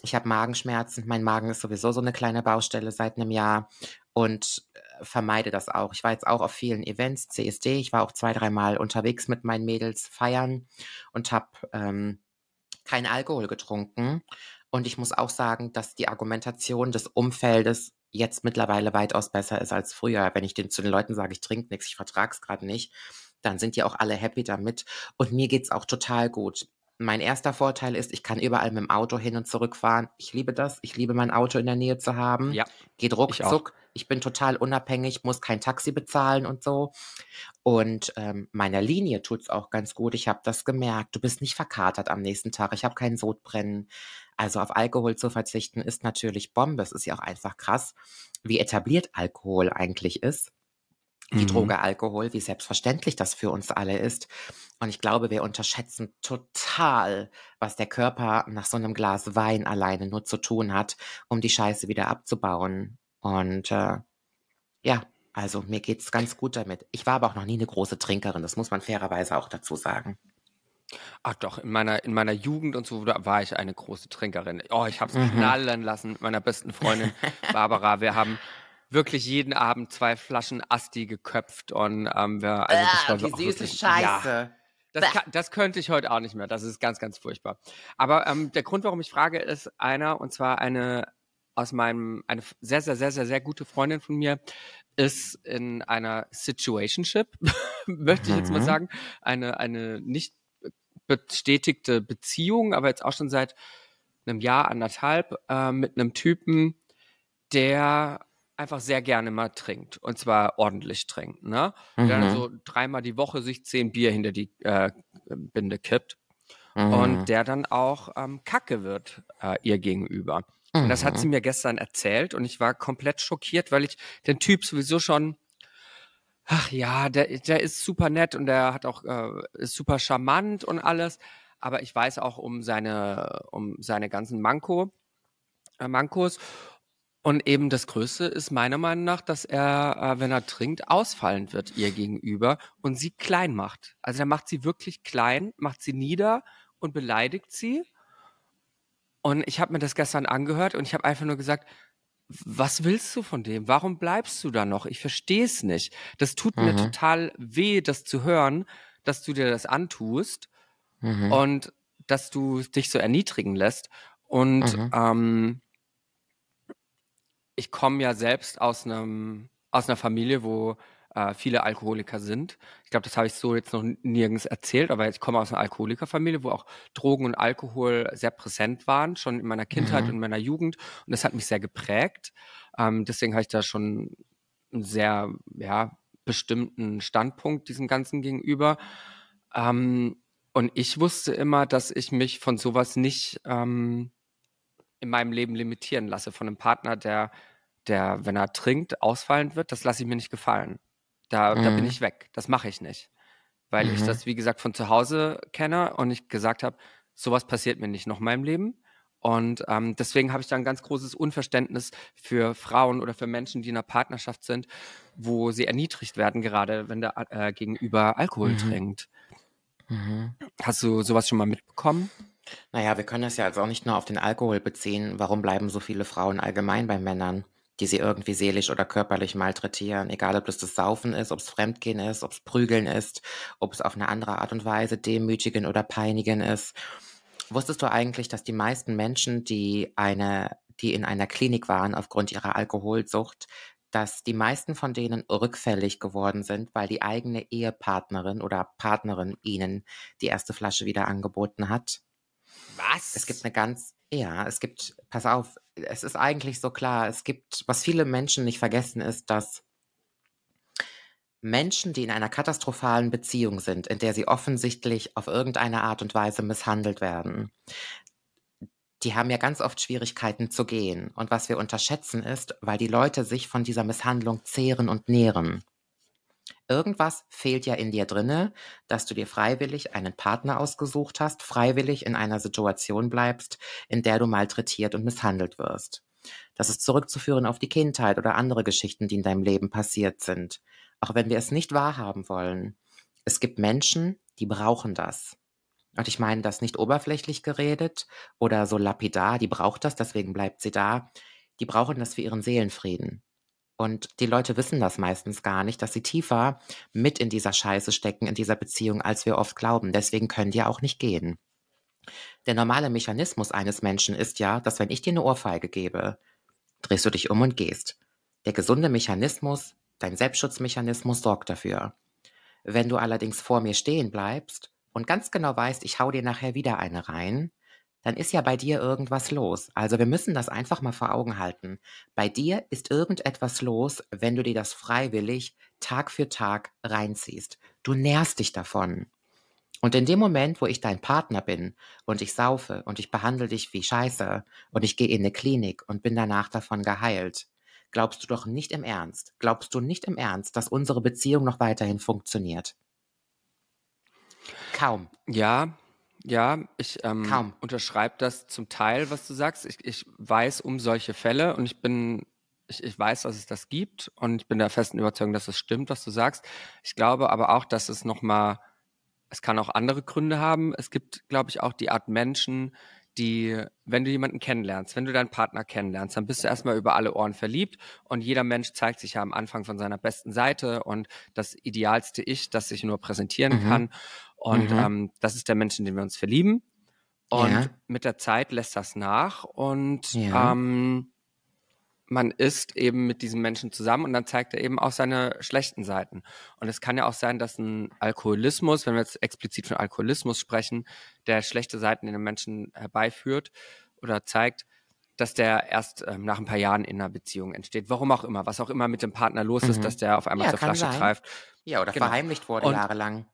Ich habe Magenschmerzen. Mein Magen ist sowieso so eine kleine Baustelle seit einem Jahr und äh, vermeide das auch. Ich war jetzt auch auf vielen Events, CSD. Ich war auch zwei, dreimal unterwegs mit meinen Mädels feiern und habe ähm, keinen Alkohol getrunken. Und ich muss auch sagen, dass die Argumentation des Umfeldes jetzt mittlerweile weitaus besser ist als früher. Wenn ich den, zu den Leuten sage, ich trinke nichts, ich vertrag's gerade nicht, dann sind die auch alle happy damit. Und mir geht's auch total gut. Mein erster Vorteil ist, ich kann überall mit dem Auto hin und zurück fahren. Ich liebe das. Ich liebe mein Auto in der Nähe zu haben. Ja, Geht ich ruckzuck. Ich bin total unabhängig, muss kein Taxi bezahlen und so. Und ähm, meiner Linie tut's auch ganz gut. Ich habe das gemerkt. Du bist nicht verkatert am nächsten Tag. Ich habe kein Sodbrennen. Also auf Alkohol zu verzichten ist natürlich Bombe. Es ist ja auch einfach krass, wie etabliert Alkohol eigentlich ist die Mhm. Droge Alkohol, wie selbstverständlich das für uns alle ist. Und ich glaube, wir unterschätzen total, was der Körper nach so einem Glas Wein alleine nur zu tun hat, um die Scheiße wieder abzubauen. Und äh, ja, also mir geht's ganz gut damit. Ich war aber auch noch nie eine große Trinkerin, das muss man fairerweise auch dazu sagen. Ach doch, in meiner, in meiner Jugend und so da war ich eine große Trinkerin. Oh, ich habe es Mhm. knallen lassen mit meiner besten Freundin Barbara. Wir haben wirklich jeden Abend zwei Flaschen Asti geköpft und ähm, wir, also das war Ah, die süße wirklich, ja, Scheiße. Das, kann, das könnte ich heute auch nicht mehr. Das ist ganz, ganz furchtbar. Aber ähm, der Grund, warum ich frage, ist einer, und zwar eine aus meinem, eine sehr, sehr, sehr, sehr, sehr gute Freundin von mir ist in einer Situationship, möchte ich jetzt mal Mhm. sagen, eine, eine nicht bestätigte Beziehung, aber jetzt auch schon seit einem Jahr, anderthalb, äh, mit einem Typen, der einfach sehr gerne mal trinkt. Und zwar ordentlich trinkt, ne? Der dann Mhm. so dreimal die Woche sich zehn Bier hinter die äh, Binde kippt. Mhm. Und der dann auch ähm, kacke wird äh, ihr gegenüber. Und das hat sie Mhm. mir gestern erzählt und ich war komplett schockiert, weil ich den Typ sowieso schon, ach ja, der, der ist super nett und der hat auch, äh, ist super charmant und alles. Aber ich weiß auch um seine, um seine ganzen Manko, äh, Mankos. Und eben das Größte ist meiner Meinung nach, dass er, äh, wenn er trinkt, ausfallend wird ihr gegenüber und sie klein macht. Also er macht sie wirklich klein, macht sie nieder und beleidigt sie. Und ich habe mir das gestern angehört und ich habe einfach nur gesagt, was willst du von dem? Warum bleibst du da noch? Ich verstehe es nicht. Das tut mir Mhm. total weh, das zu hören, dass du dir das antust Mhm. und dass du dich so erniedrigen lässt. Und Mhm. ähm, ich komme ja selbst aus einem aus einer Familie, wo äh, viele Alkoholiker sind. Ich glaube, das habe ich so jetzt noch nirgends erzählt, aber ich komme aus einer Alkoholikerfamilie, wo auch Drogen und Alkohol sehr präsent waren, schon in meiner Kindheit Mhm. und in meiner Jugend. Und das hat mich sehr geprägt. Ähm, deswegen habe ich da schon einen sehr ja, bestimmten Standpunkt diesem Ganzen gegenüber. Ähm, und ich wusste immer, dass ich mich von sowas nicht ähm, in meinem Leben limitieren lasse. Von einem Partner, der, der, wenn er trinkt, ausfallend wird, das lasse ich mir nicht gefallen. Da, da bin Mhm. ich weg. Das mache ich nicht. Weil ich Mhm. das, wie gesagt, von zu Hause kenne und ich gesagt habe, sowas passiert mir nicht noch in meinem Leben. Und ähm, deswegen habe ich da ein ganz großes Unverständnis für Frauen oder für Menschen, die in einer Partnerschaft sind, wo sie erniedrigt werden, gerade wenn der äh, Gegenüber Alkohol Mhm. trinkt. Mhm. Hast du sowas schon mal mitbekommen? Naja, wir können das ja also auch nicht nur auf den Alkohol beziehen. Warum bleiben so viele Frauen allgemein bei Männern, die sie irgendwie seelisch oder körperlich malträtieren? Egal, ob das das Saufen ist, ob es Fremdgehen ist, ob es Prügeln ist, ob es auf eine andere Art und Weise demütigen oder peinigen ist. Wusstest du eigentlich, dass die meisten Menschen, die eine, die in einer Klinik waren aufgrund ihrer Alkoholsucht, dass die meisten von denen rückfällig geworden sind, weil die eigene Ehepartnerin oder Partnerin ihnen die erste Flasche wieder angeboten hat. Was? Es gibt eine ganz, ja, es gibt, pass auf, es ist eigentlich so klar, es gibt, was viele Menschen nicht vergessen ist, dass Menschen, die in einer katastrophalen Beziehung sind, in der sie offensichtlich auf irgendeine Art und Weise misshandelt werden, die haben ja ganz oft Schwierigkeiten zu gehen. Und was wir unterschätzen ist, weil die Leute sich von dieser Misshandlung zehren und nähren. Irgendwas fehlt ja in dir drinne, dass du dir freiwillig einen Partner ausgesucht hast, freiwillig in einer Situation bleibst, in der du malträtiert und misshandelt wirst. Das ist zurückzuführen auf die Kindheit oder andere Geschichten, die in deinem Leben passiert sind. Auch wenn wir es nicht wahrhaben wollen. Es gibt Menschen, die brauchen das. Und ich meine das nicht oberflächlich geredet oder so lapidar, die braucht das, deswegen bleibt sie da. Die brauchen das für ihren Seelenfrieden. Und die Leute wissen das meistens gar nicht, dass sie tiefer mit in dieser Scheiße stecken, in dieser Beziehung, als wir oft glauben. Deswegen können die auch nicht gehen. Der normale Mechanismus eines Menschen ist ja, dass wenn ich dir eine Ohrfeige gebe, drehst du dich um und gehst. Der gesunde Mechanismus, dein Selbstschutzmechanismus sorgt dafür. Wenn du allerdings vor mir stehen bleibst und ganz genau weißt, ich hau dir nachher wieder eine rein, dann ist ja bei dir irgendwas los. Also wir müssen das einfach mal vor Augen halten. Bei dir ist irgendetwas los, wenn du dir das freiwillig Tag für Tag reinziehst. Du nährst dich davon. Und in dem Moment, wo ich dein Partner bin und ich saufe und ich behandle dich wie Scheiße und ich gehe in eine Klinik und bin danach davon geheilt, glaubst du doch nicht im Ernst, glaubst du nicht im Ernst, dass unsere Beziehung noch weiterhin funktioniert? Kaum. Ja, ja, ich ähm, Kaum. unterschreibe das zum Teil, was du sagst. Ich, ich weiß um solche Fälle und ich bin, ich, ich weiß, dass es das gibt und ich bin der festen Überzeugung, dass es stimmt, was du sagst. Ich glaube aber auch, dass es nochmal, es kann auch andere Gründe haben. Es gibt, glaube ich, auch die Art Menschen, die, wenn du jemanden kennenlernst, wenn du deinen Partner kennenlernst, dann bist du erstmal über alle Ohren verliebt und jeder Mensch zeigt sich ja am Anfang von seiner besten Seite und das idealste Ich, das sich nur präsentieren Mhm. kann. Und Mhm. ähm, das ist der Mensch, in den wir uns verlieben. Und Ja. mit der Zeit lässt das nach und Ja. ähm, man ist eben mit diesem Menschen zusammen und dann zeigt er eben auch seine schlechten Seiten. Und es kann ja auch sein, dass ein Alkoholismus, wenn wir jetzt explizit von Alkoholismus sprechen, der schlechte Seiten in den Menschen herbeiführt oder zeigt, dass der erst ähm, nach ein paar Jahren in einer Beziehung entsteht. Warum auch immer, was auch immer mit dem Partner los ist, Mhm. dass der auf einmal Ja, zur Flasche sein. greift Ja, oder Genau. verheimlicht wurde Und- jahrelang.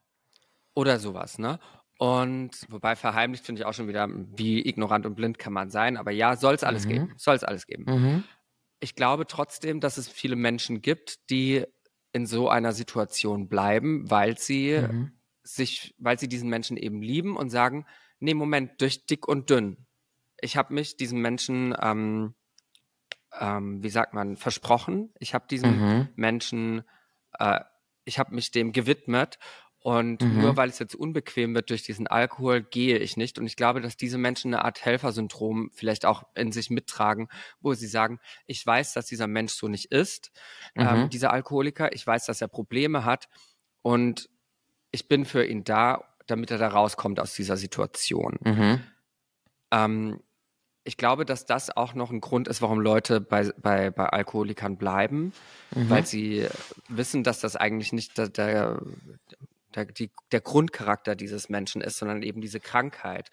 oder sowas, ne? Und wobei verheimlicht finde ich auch schon wieder, wie ignorant und blind kann man sein. Aber ja, soll es alles Mhm. geben. Soll es alles geben. Mhm. Ich glaube trotzdem, dass es viele Menschen gibt, die in so einer Situation bleiben, weil sie Mhm. sich, weil sie diesen Menschen eben lieben und sagen, nee, Moment, durch dick und dünn. Ich habe mich diesem Menschen, ähm, ähm, wie sagt man, versprochen. Ich habe diesem Mhm. Menschen, äh, ich habe mich dem gewidmet und Mhm. nur weil es jetzt unbequem wird durch diesen Alkohol, gehe ich nicht. Und ich glaube, dass diese Menschen eine Art Helfersyndrom vielleicht auch in sich mittragen, wo sie sagen, ich weiß, dass dieser Mensch so nicht ist, ähm, Mhm. dieser Alkoholiker, ich weiß, dass er Probleme hat und ich bin für ihn da, damit er da rauskommt aus dieser Situation. Mhm. Ähm, ich glaube, dass das auch noch ein Grund ist, warum Leute bei, bei, bei Alkoholikern bleiben, Mhm. weil sie wissen, dass das eigentlich nicht der, der, der, die, der Grundcharakter dieses Menschen ist, sondern eben diese Krankheit.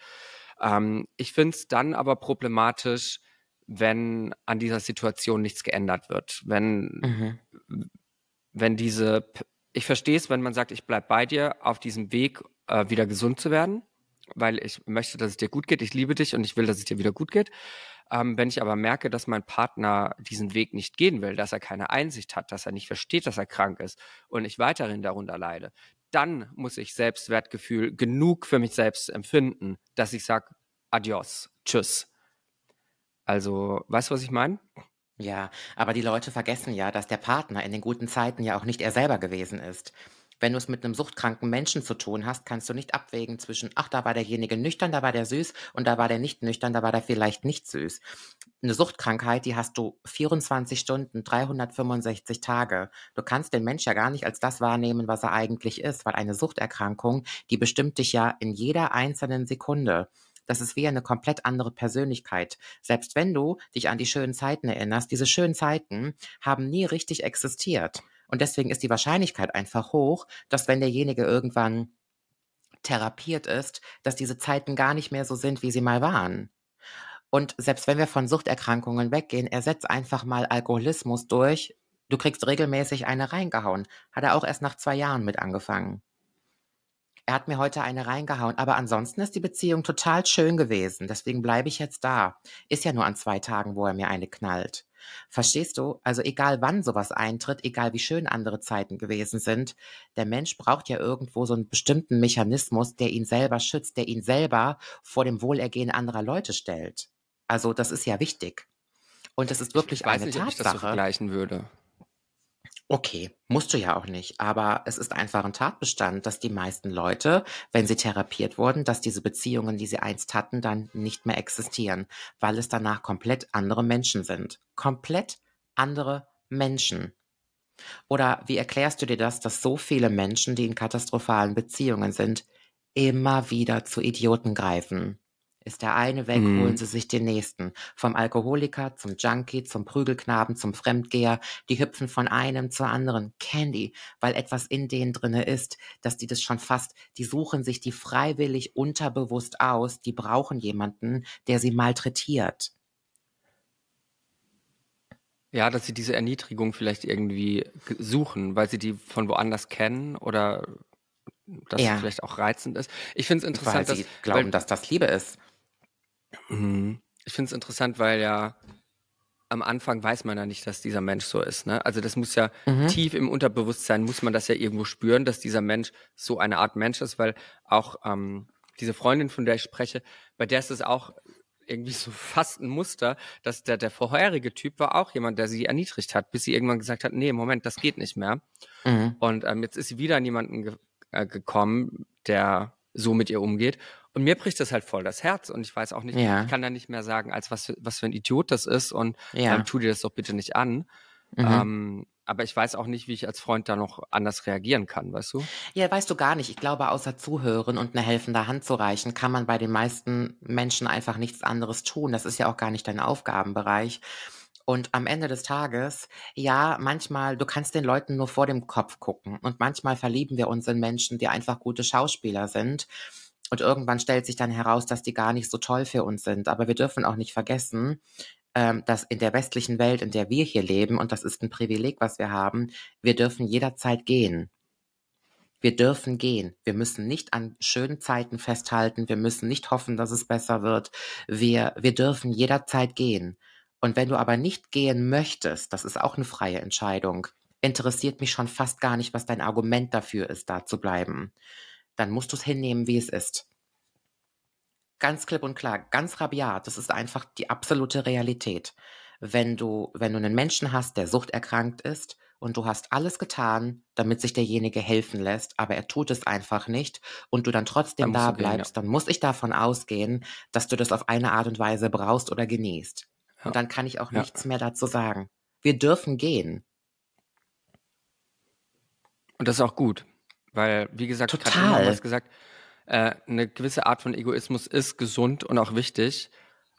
Ähm, ich finde es dann aber problematisch, wenn an dieser Situation nichts geändert wird. Wenn, Mhm. wenn diese, ich verstehe es, wenn man sagt, ich bleib bei dir auf diesem Weg, äh, wieder gesund zu werden, weil ich möchte, dass es dir gut geht, ich liebe dich und ich will, dass es dir wieder gut geht. Ähm, wenn ich aber merke, dass mein Partner diesen Weg nicht gehen will, dass er keine Einsicht hat, dass er nicht versteht, dass er krank ist und ich weiterhin darunter leide, dann muss ich Selbstwertgefühl genug für mich selbst empfinden, dass ich sage, adios, tschüss. Also, weißt du, was ich meine? Ja, aber die Leute vergessen ja, dass der Partner in den guten Zeiten ja auch nicht er selber gewesen ist. Wenn du es mit einem suchtkranken Menschen zu tun hast, kannst du nicht abwägen zwischen, ach, da war derjenige nüchtern, da war der süß und da war der nicht nüchtern, da war der vielleicht nicht süß. Eine Suchtkrankheit, die hast du 24 Stunden, 365 Tage. Du kannst den Mensch ja gar nicht als das wahrnehmen, was er eigentlich ist, weil eine Suchterkrankung, die bestimmt dich ja in jeder einzelnen Sekunde. Das ist wie eine komplett andere Persönlichkeit. Selbst wenn du dich an die schönen Zeiten erinnerst, diese schönen Zeiten haben nie richtig existiert. Und deswegen ist die Wahrscheinlichkeit einfach hoch, dass wenn derjenige irgendwann therapiert ist, dass diese Zeiten gar nicht mehr so sind, wie sie mal waren. Und selbst wenn wir von Suchterkrankungen weggehen, ersetzt einfach mal Alkoholismus durch, du kriegst regelmäßig eine reingehauen. Hat er auch erst nach zwei Jahren mit angefangen. Er hat mir heute eine reingehauen, aber ansonsten ist die Beziehung total schön gewesen. Deswegen bleibe ich jetzt da. Ist ja nur an zwei Tagen, wo er mir eine knallt. Verstehst du? Also egal wann sowas eintritt, egal wie schön andere Zeiten gewesen sind, der Mensch braucht ja irgendwo so einen bestimmten Mechanismus, der ihn selber schützt, der ihn selber vor dem Wohlergehen anderer Leute stellt. Also das ist ja wichtig. Und es ist wirklich ich weiß eine nicht, ob ich Tatsache. das so vergleichen würde. Okay, musst du ja auch nicht, aber es ist einfach ein Tatbestand, dass die meisten Leute, wenn sie therapiert wurden, dass diese Beziehungen, die sie einst hatten, dann nicht mehr existieren, weil es danach komplett andere Menschen sind. Komplett andere Menschen. Oder wie erklärst du dir das, dass so viele Menschen, die in katastrophalen Beziehungen sind, immer wieder zu Idioten greifen? Ist der eine weg, Mhm. holen sie sich den nächsten. Vom Alkoholiker zum Junkie, zum Prügelknaben, zum Fremdgeher. Die hüpfen von einem zur anderen. Candy, weil etwas in denen drinne ist, dass die das schon fast, die suchen sich die freiwillig unterbewusst aus. Die brauchen jemanden, der sie malträtiert. Ja, dass sie diese Erniedrigung vielleicht irgendwie ge- suchen, weil sie die von woanders kennen oder dass Ja. vielleicht auch reizend ist. Ich finde es Weil interessant, dass, sie glauben, weil, dass das Liebe ist. Mhm. ich finde es interessant, weil ja am Anfang weiß man ja nicht, dass dieser Mensch so ist. Ne? Also das muss ja Mhm. tief im Unterbewusstsein, muss man das ja irgendwo spüren, dass dieser Mensch so eine Art Mensch ist, weil auch ähm, diese Freundin, von der ich spreche, bei der ist es auch irgendwie so fast ein Muster, dass der, der vorherige Typ war auch jemand, der sie erniedrigt hat, bis sie irgendwann gesagt hat, nee, Moment, das geht nicht mehr. Mhm. Und ähm, jetzt ist sie wieder an jemanden ge äh, gekommen, der so mit ihr umgeht. Und mir bricht das halt voll das Herz. Und ich weiß auch nicht, Ja. ich kann da nicht mehr sagen, als was für, was für ein Idiot das ist. Und Ja. tu dir das doch bitte nicht an. Mhm. Ähm, aber ich weiß auch nicht, wie ich als Freund da noch anders reagieren kann, weißt du? Ja, weißt du gar nicht. Ich glaube, außer zuhören und eine helfende Hand zu reichen, kann man bei den meisten Menschen einfach nichts anderes tun. Das ist ja auch gar nicht dein Aufgabenbereich. Und am Ende des Tages, ja, manchmal, du kannst den Leuten nur vor dem Kopf gucken. Und manchmal verlieben wir uns in Menschen, die einfach gute Schauspieler sind. Und irgendwann stellt sich dann heraus, dass die gar nicht so toll für uns sind. Aber wir dürfen auch nicht vergessen, ähm, dass in der westlichen Welt, in der wir hier leben, und das ist ein Privileg, was wir haben, wir dürfen jederzeit gehen. Wir dürfen gehen. Wir müssen nicht an schönen Zeiten festhalten. Wir müssen nicht hoffen, dass es besser wird. Wir, wir dürfen jederzeit gehen. Und wenn du aber nicht gehen möchtest, das ist auch eine freie Entscheidung, interessiert mich schon fast gar nicht, was dein Argument dafür ist, da zu bleiben. Dann musst du es hinnehmen, wie es ist. Ganz klipp und klar, ganz rabiat. Das ist einfach die absolute Realität. Wenn du, wenn du einen Menschen hast, der suchterkrankt ist und du hast alles getan, damit sich derjenige helfen lässt, aber er tut es einfach nicht und du dann trotzdem Dann da du gehen, ja. bleibst, dann muss ich davon ausgehen, dass du das auf eine Art und Weise brauchst oder genießt. Ja. Und dann kann ich auch Ja. nichts mehr dazu sagen. Wir dürfen gehen. Und das ist auch gut. Weil, wie gesagt. Katrin hat was gesagt, äh, eine gewisse Art von Egoismus ist gesund und auch wichtig.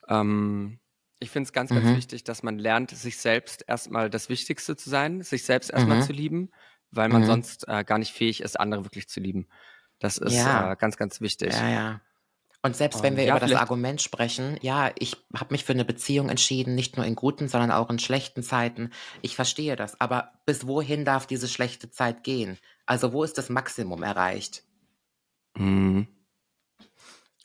Ähm, ich finde es ganz, ganz Mhm. wichtig, dass man lernt, sich selbst erstmal das Wichtigste zu sein, sich selbst erstmal Mhm. zu lieben, weil man Mhm. sonst äh, gar nicht fähig ist, andere wirklich zu lieben. Das ist Ja. äh, ganz, ganz wichtig. Ja, ja. Und selbst wenn wir ja, über das Argument sprechen, ja, ich habe mich für eine Beziehung entschieden, nicht nur in guten, sondern auch in schlechten Zeiten. Ich verstehe das, aber bis wohin darf diese schlechte Zeit gehen? Also wo ist das Maximum erreicht? Mhm.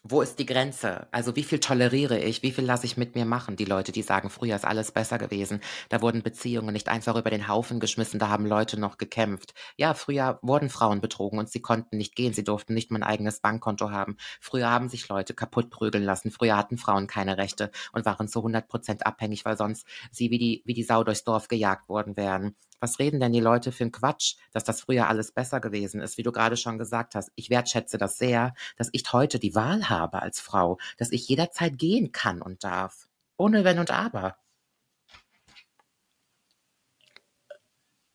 Wo ist die Grenze? Also wie viel toleriere ich? Wie viel lasse ich mit mir machen? Die Leute, die sagen, früher ist alles besser gewesen. Da wurden Beziehungen nicht einfach über den Haufen geschmissen, da haben Leute noch gekämpft. Ja, früher wurden Frauen betrogen und sie konnten nicht gehen. Sie durften nicht mein eigenes Bankkonto haben. Früher haben sich Leute kaputt prügeln lassen. Früher hatten Frauen keine Rechte und waren zu 100 Prozent abhängig, weil sonst sie wie die, wie die Sau durchs Dorf gejagt worden wären. Was reden denn die Leute für einen Quatsch, dass das früher alles besser gewesen ist, wie du gerade schon gesagt hast. Ich wertschätze das sehr, dass ich heute die Wahl habe als Frau, dass ich jederzeit gehen kann und darf. Ohne Wenn und Aber.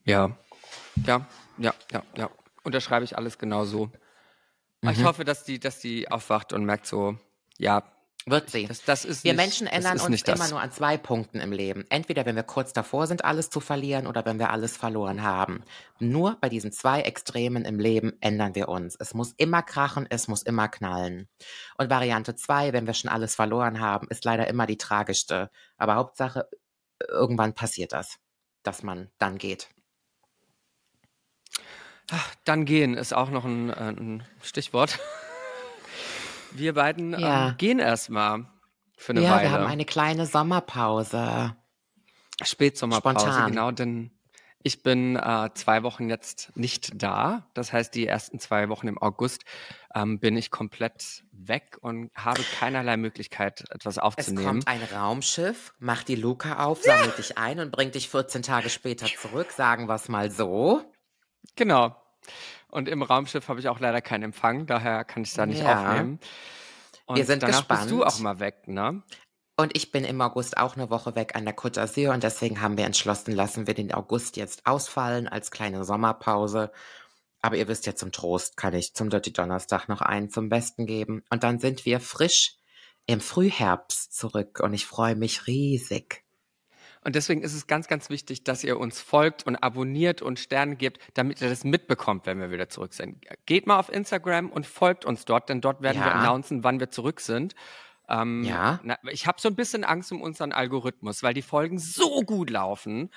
Ja, ja, ja, ja, ja. Unterschreibe ich alles genau so. Aber Ich Mhm. hoffe, dass die, dass die aufwacht und merkt so, ja, Wird sie. Das, das ist Wir nicht, Menschen ändern uns immer das. nur an zwei Punkten im Leben. Entweder wenn wir kurz davor sind, alles zu verlieren, oder wenn wir alles verloren haben. Nur bei diesen zwei Extremen im Leben ändern wir uns. Es muss immer krachen, es muss immer knallen. Und Variante zwei, wenn wir schon alles verloren haben, ist leider immer die tragischste. Aber Hauptsache, irgendwann passiert das, dass man dann geht. Dann gehen ist auch noch ein, äh, ein Stichwort. Wir beiden Ja. ähm, gehen erstmal für eine ja, Weile. wir haben eine kleine Sommerpause. Spätsommerpause, Spontan. genau, denn ich bin äh, zwei Wochen jetzt nicht da. Das heißt, die ersten zwei Wochen im August ähm, bin ich komplett weg und habe keinerlei Möglichkeit, etwas Es aufzunehmen. kommt ein Raumschiff, macht die Luke auf, sammelt dich ein und bringt dich 14 Tage später zurück, sagen wir es mal so. Genau. Und im Raumschiff habe ich auch leider keinen Empfang, daher kann ich da nicht Ja. aufnehmen. Und Wir sind danach bist du gespannt. auch mal weg, ne? Und ich bin im August auch eine Woche weg an der Côte d'Azur und deswegen haben wir entschlossen, lassen wir den August jetzt ausfallen als kleine Sommerpause. Aber ihr wisst ja, zum Trost kann ich zum Dirty Donnerstag noch einen zum Besten geben. Und dann sind wir frisch im Frühherbst zurück und ich freue mich riesig. Und deswegen ist es ganz, ganz wichtig, dass ihr uns folgt und abonniert und Sterne gebt, damit ihr das mitbekommt, wenn wir wieder zurück sind. Geht mal auf Instagram und folgt uns dort, denn dort werden wir Ja. announcen, wann wir zurück sind. Ähm, Ja. Na, ich habe so ein bisschen Angst um unseren Algorithmus, weil die Folgen so gut laufen.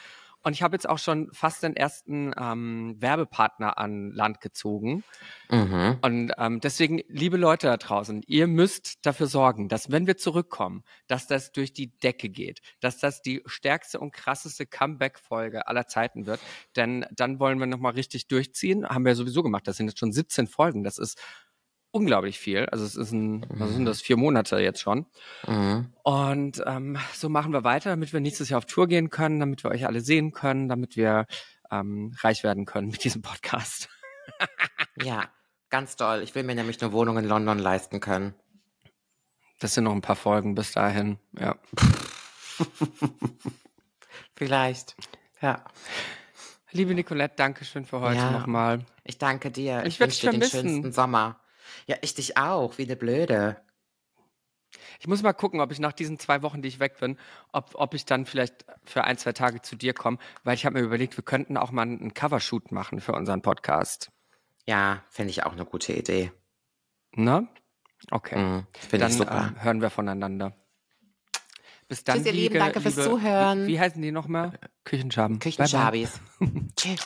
Und ich habe jetzt auch schon fast den ersten ähm, Werbepartner an Land gezogen. Mhm. Und ähm, deswegen, liebe Leute da draußen, ihr müsst dafür sorgen, dass wenn wir zurückkommen, dass das durch die Decke geht, dass das die stärkste und krasseste Comeback-Folge aller Zeiten wird. Denn dann wollen wir nochmal richtig durchziehen. Haben wir sowieso gemacht. Das sind jetzt schon 17 Folgen. Das ist unglaublich viel. Also es ist ein, was sind das, vier Monate jetzt schon. Mhm. Und ähm, so machen wir weiter, damit wir nächstes Jahr auf Tour gehen können, damit wir euch alle sehen können, damit wir ähm, reich werden können mit diesem Podcast. Ja, ganz toll. Ich will mir nämlich eine Wohnung in London leisten können. Das sind noch ein paar Folgen bis dahin. Ja. Vielleicht. Ja. Liebe Nicolette, danke schön für heute Ja. nochmal. Ich danke dir. Ich Ich, wünsche dir den schönsten Sommer. Ja, ich dich auch, wie eine Blöde. Ich muss mal gucken, ob ich nach diesen zwei Wochen, die ich weg bin, ob, ob ich dann vielleicht für ein, zwei Tage zu dir komme, weil ich habe mir überlegt, wir könnten auch mal einen Covershoot machen für unseren Podcast. Ja, finde ich auch eine gute Idee. Ne? Okay. Mhm, finde dann ich super. ähm, hören wir voneinander. Bis dann, Tschüss, ihr Lieben, liebe- danke fürs liebe, Zuhören. Wie, wie heißen die nochmal? Küchenschaben. Bye, bye. Küchenschabis. Tschüss.